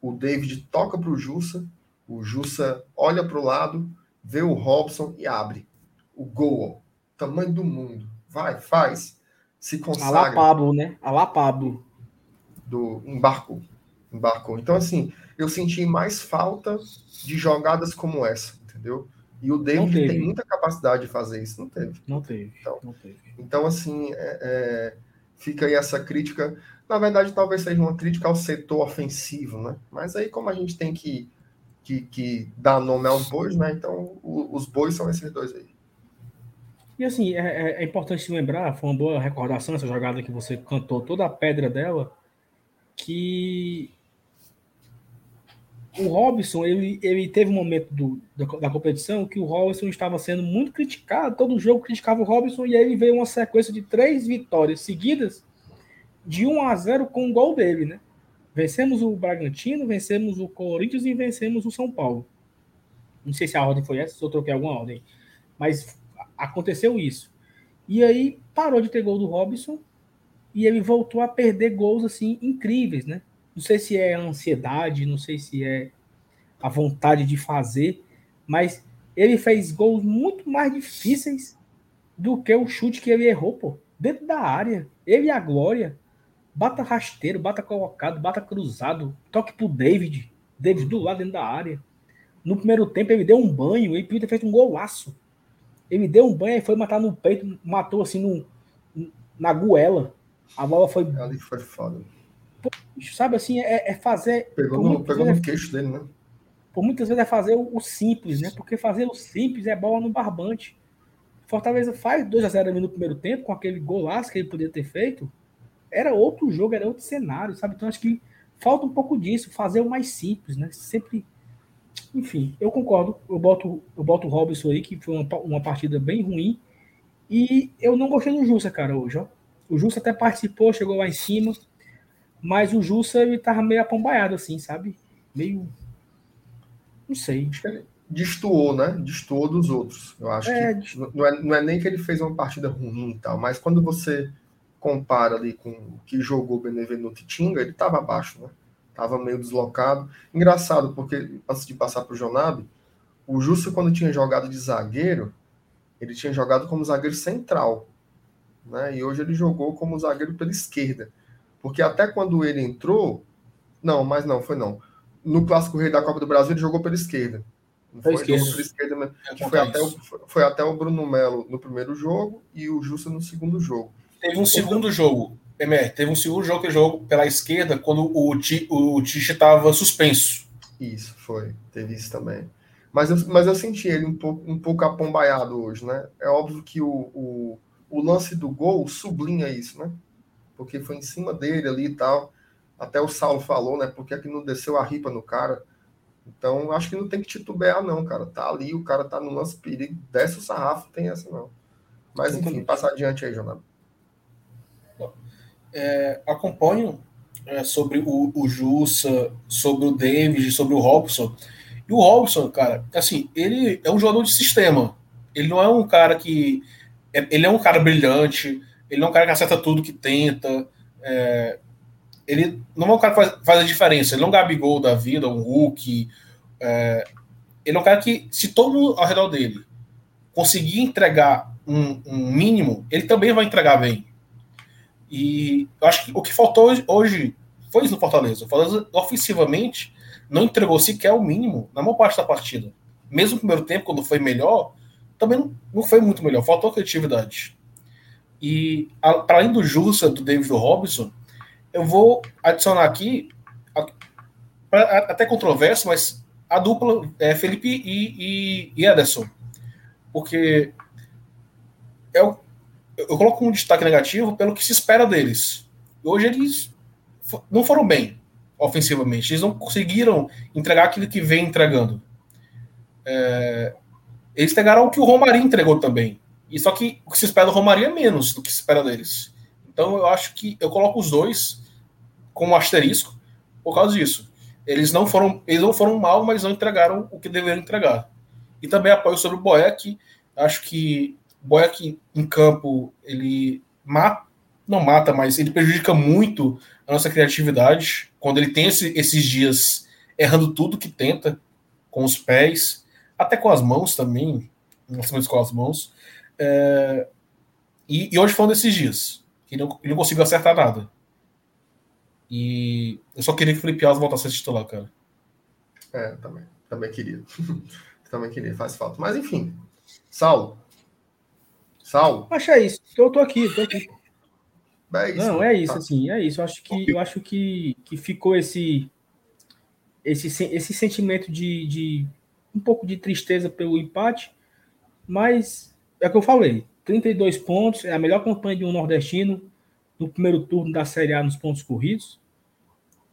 O David toca para o Jussa, O Jussa olha para o lado, vê o Robson e abre. O gol, tamanho do mundo. Vai, faz. Se consagra. Alá Pablo, né? Alá Pablo. Do embarcou. Embarcou. Então, assim, eu senti mais falta de jogadas como essa, entendeu? E o David tem muita capacidade de fazer isso. Não teve. Não teve. Então, não teve. então assim, é, é, fica aí essa crítica. Na verdade, talvez seja uma crítica ao setor ofensivo, né? Mas aí, como a gente tem que, que, que dar nome aos bois, né? Então, o, os bois são esses dois aí. E assim, é, é, é, importante lembrar, foi uma boa recordação essa jogada que você cantou toda a pedra dela, que o Robson, ele, ele teve um momento do, da, da, competição que o Robson estava sendo muito criticado, todo jogo criticava o Robson, e aí ele veio uma sequência de três vitórias seguidas de 1 a 0 com o gol dele, né? Vencemos o Bragantino, vencemos o Corinthians e vencemos o São Paulo. Não sei se a ordem foi essa, se eu troquei alguma ordem. Mas aconteceu isso. E aí parou de ter gol do Robson e ele voltou a perder gols assim incríveis, né? Não sei se é a ansiedade, não sei se é a vontade de fazer, mas ele fez gols muito mais difíceis do que o chute que ele errou, pô. Dentro da área. Ele e a Glória. Bata rasteiro, bata colocado, bata cruzado. Toque pro David. David do lado dentro da área. No primeiro tempo ele deu um banho, ele podia ter feito um golaço. Ele deu um banho e foi matar no peito, matou assim no, na goela. A bola foi. Ali foi foda sabe assim, é, é fazer. Pegou no, pegou no queixo dele, né? Por muitas vezes é fazer o, o, simples, né? Porque fazer o simples é bola no barbante. Fortaleza faz 2 a 0 ali no primeiro tempo, com aquele golaço que ele podia ter feito. Era outro jogo, era outro cenário, sabe? Então acho que falta um pouco disso, fazer o mais simples, né? Sempre. Enfim, eu concordo. Eu boto, eu boto o Robson aí, que foi uma, uma partida bem ruim. E eu não gostei do Jussa, cara, hoje, ó. O Jussa até participou, chegou lá em cima mas o Jussa, ele tava meio apombaiado, assim, sabe? Meio. Não sei. Acho que ele destoou, né? Destoou dos outros. Eu acho é, que não é, não é nem que ele fez uma partida ruim e tal, mas quando você compara ali com o que jogou o Benevenuto Tinga, ele tava abaixo, né? Tava meio deslocado. Engraçado, porque antes de passar para o Jonabe, o Justo, quando tinha jogado de zagueiro, ele tinha jogado como zagueiro central. Né? E hoje ele jogou como zagueiro pela esquerda. Porque até quando ele entrou. Não, mas não, foi não. No Clássico Rei da Copa do Brasil, ele jogou pela esquerda. Não foi, esquerda. Pela esquerda mesmo. É foi, até o, foi até o Bruno Melo no primeiro jogo e o Justo no segundo jogo. Teve um segundo jogo, Emer, teve um segundo jogo que ele jogou pela esquerda quando o, Ti, o Tiche estava suspenso. Isso, foi. Teve isso também. Mas eu, mas eu senti ele um pouco, um pouco apombaiado hoje, né? É óbvio que o, o, o lance do gol sublinha isso, né? Porque foi em cima dele ali e tal. Até o Saulo falou, né? Porque aqui não desceu a ripa no cara. Então, acho que não tem que titubear, não, cara. Tá ali, o cara tá no lance perigo, desce o sarrafo, tem essa não. Mas, enfim, passa adiante aí, Jonathan. É, acompanho é, sobre o, o Jussa, sobre o David, sobre o Robson. E o Robson, cara, assim, ele é um jogador de sistema. Ele não é um cara que. É, ele é um cara brilhante, ele não é um cara que acerta tudo que tenta. É, ele não é um cara que faz, faz, a diferença. Ele não é um Gabigol da vida, um Hulk. É, ele é um cara que, se todo mundo ao redor dele conseguir entregar um, um, mínimo, ele também vai entregar bem. E eu acho que o que faltou hoje, foi isso no Fortaleza. O Fortaleza, ofensivamente, não entregou sequer o mínimo na maior parte da partida. Mesmo no primeiro tempo, quando foi melhor, também não foi muito melhor. Faltou criatividade. E para além do Jussa, do David Robinson, eu vou adicionar aqui, até controverso, mas a dupla é Felipe e, e, e Ederson. Porque eu, eu coloco um destaque negativo pelo que se espera deles. Hoje eles não foram bem ofensivamente, eles não conseguiram entregar aquilo que vem entregando. É, eles pegaram o que o Romarinho entregou também. E só que o que se espera do Romaria é menos do que se espera deles. Então eu acho que eu coloco os dois como asterisco por causa disso. Eles não foram, eles não foram mal, mas não entregaram o que deveriam entregar. E também apoio sobre o Boeck. Acho que Boeck em campo ele mata, não mata, mas ele prejudica muito a nossa criatividade quando ele tem esse, esses dias errando tudo que tenta, com os pés, até com as mãos também, lançamentos com as mãos. É, e, e, hoje foi um desses dias. Ele não, ele não conseguiu acertar nada. E eu só queria que o Felipe Alves voltasse a ser titular, cara. É, também. Também queria. também queria, faz falta. Mas enfim. Saulo. Saulo. Acho é isso. Eu tô aqui, tô aqui. É isso, não, é isso, tá. assim, é isso. Eu acho que, eu acho que, que ficou esse, esse, esse sentimento de, de um pouco de tristeza pelo empate, mas é o que eu falei: 32 pontos, é a melhor campanha de um nordestino no primeiro turno da Série A nos pontos corridos.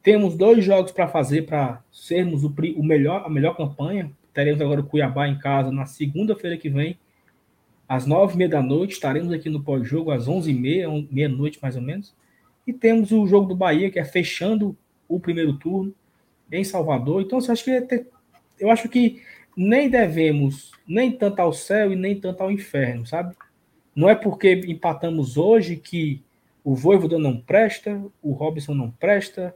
Temos dois jogos para fazer para sermos o, o, melhor, a melhor campanha. Teremos agora o Cuiabá em casa na segunda-feira que vem, às nove e meia da noite. Estaremos aqui no pós-jogo às onze e meia, meia-noite mais ou menos. E temos o jogo do Bahia, que é fechando o primeiro turno em Salvador. Então, eu acho que, eu acho que nem devemos nem tanto ao céu e nem tanto ao inferno, sabe? Não é porque empatamos hoje que o Voivoda não presta, o Robson não presta,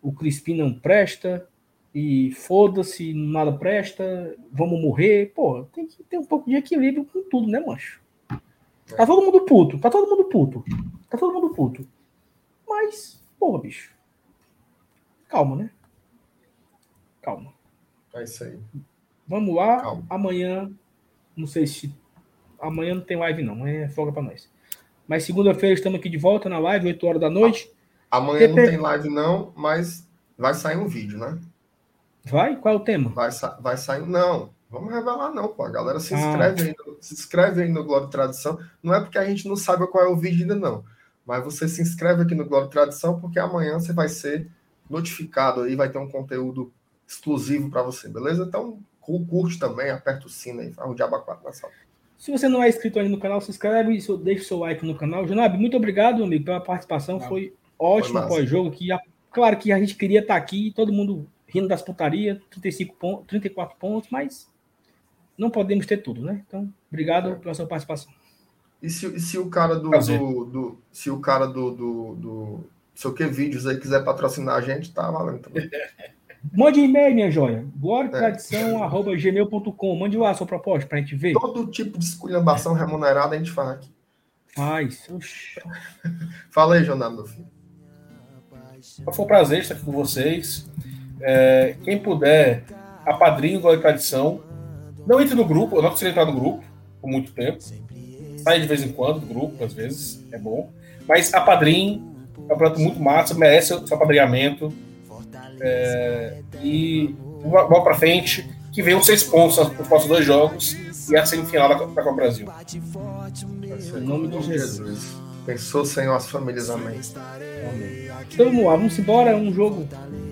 o Crispim não presta, e foda-se, nada presta, vamos morrer. Pô, tem que ter um pouco de equilíbrio com tudo, né, mancho? Tá todo mundo puto, tá todo mundo puto. Tá todo mundo puto. Mas, porra, bicho. Calma, né? Calma. É isso aí. Vamos lá. Calma. Amanhã, não sei se. Amanhã não tem live, não. Amanhã é folga pra nós. Mas segunda-feira estamos aqui de volta na live, 8 horas da noite. Amanhã não tem live, não, mas vai sair um vídeo, né? Vai? Qual é o tema? Vai, vai sair. Não, vamos revelar, não, pô. A galera se ah. inscreve, ah. aí, se inscreve aí no e Tradição. Não é porque a gente não sabe qual é o vídeo ainda, não. Mas você se inscreve aqui no e Tradição, porque amanhã você vai ser notificado aí, vai ter um conteúdo exclusivo para você, beleza? Então, curte também, aperta o sino aí, faz um diabo 4 na sala. Se você não é inscrito ainda no canal, se inscreve e deixa o seu like no canal. Janab, muito obrigado, amigo, pela participação. Não. Foi ótimo pós-jogo. Que, claro que a gente queria estar aqui, todo mundo rindo das putarias, 35 pontos, 34 pontos, mas não podemos ter tudo, né? Então, obrigado é. pela sua participação. E se, e se o cara do, do, do, se o cara do, do, do sei o que vídeos aí quiser patrocinar a gente, tá valendo também. Mande um e-mail, minha joia. gloriatradição.gmail.com. Mande lá a sua proposta pra gente ver. Todo tipo de esculhambação remunerada a gente faz aqui. Faz. Fala aí, Jonado, meu filho. Foi um prazer estar aqui com vocês. É, quem puder, a Padrinho Glória e Tradição. Não entre no grupo, eu não consigo entrar no grupo por muito tempo. Sai de vez em quando do grupo, às vezes, é bom. Mas a Padrinho é um projeto muito massa, merece o seu apadrinhamento. É, e vamos para frente, que venham seis pontos nos próximos dois jogos e a semifinal da, da Copa Brasil. Em nome de Jesus. Pensou, Senhor, as famílias, amém. amém. Então vamos lá, vamos embora. Um jogo,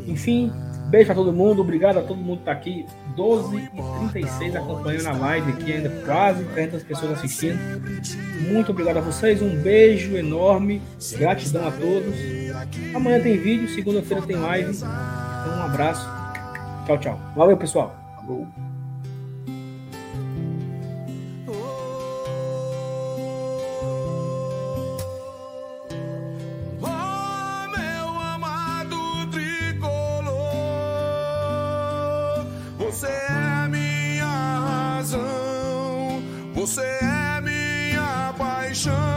enfim. Beijo a todo mundo, obrigado a todo mundo que está aqui. 12 e 36 acompanhando a live aqui, ainda quase 300 pessoas assistindo. Muito obrigado a vocês, um beijo enorme, gratidão a todos. Amanhã tem vídeo, segunda-feira tem live. Então, um abraço. Tchau, tchau. Valeu, pessoal. Falou. Você é minha paixão.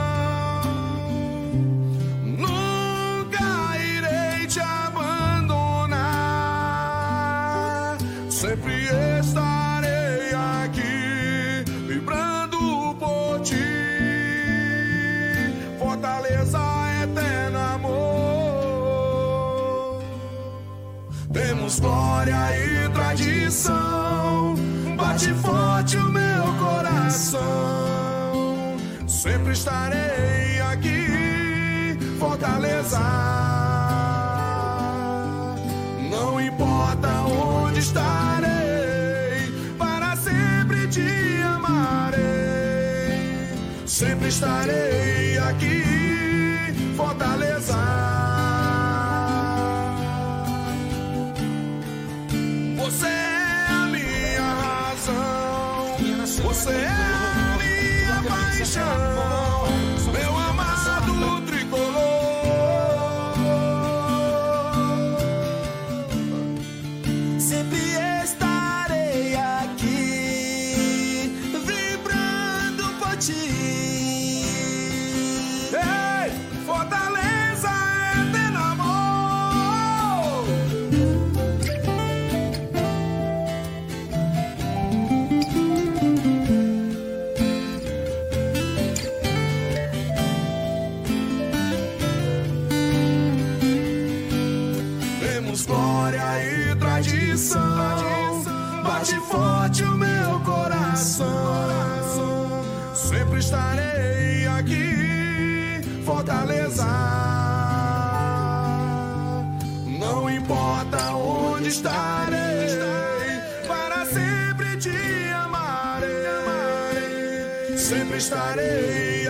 sempre estarei aqui.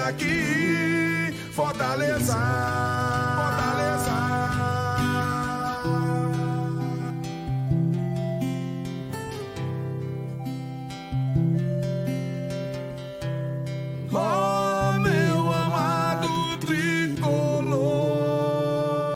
Aqui.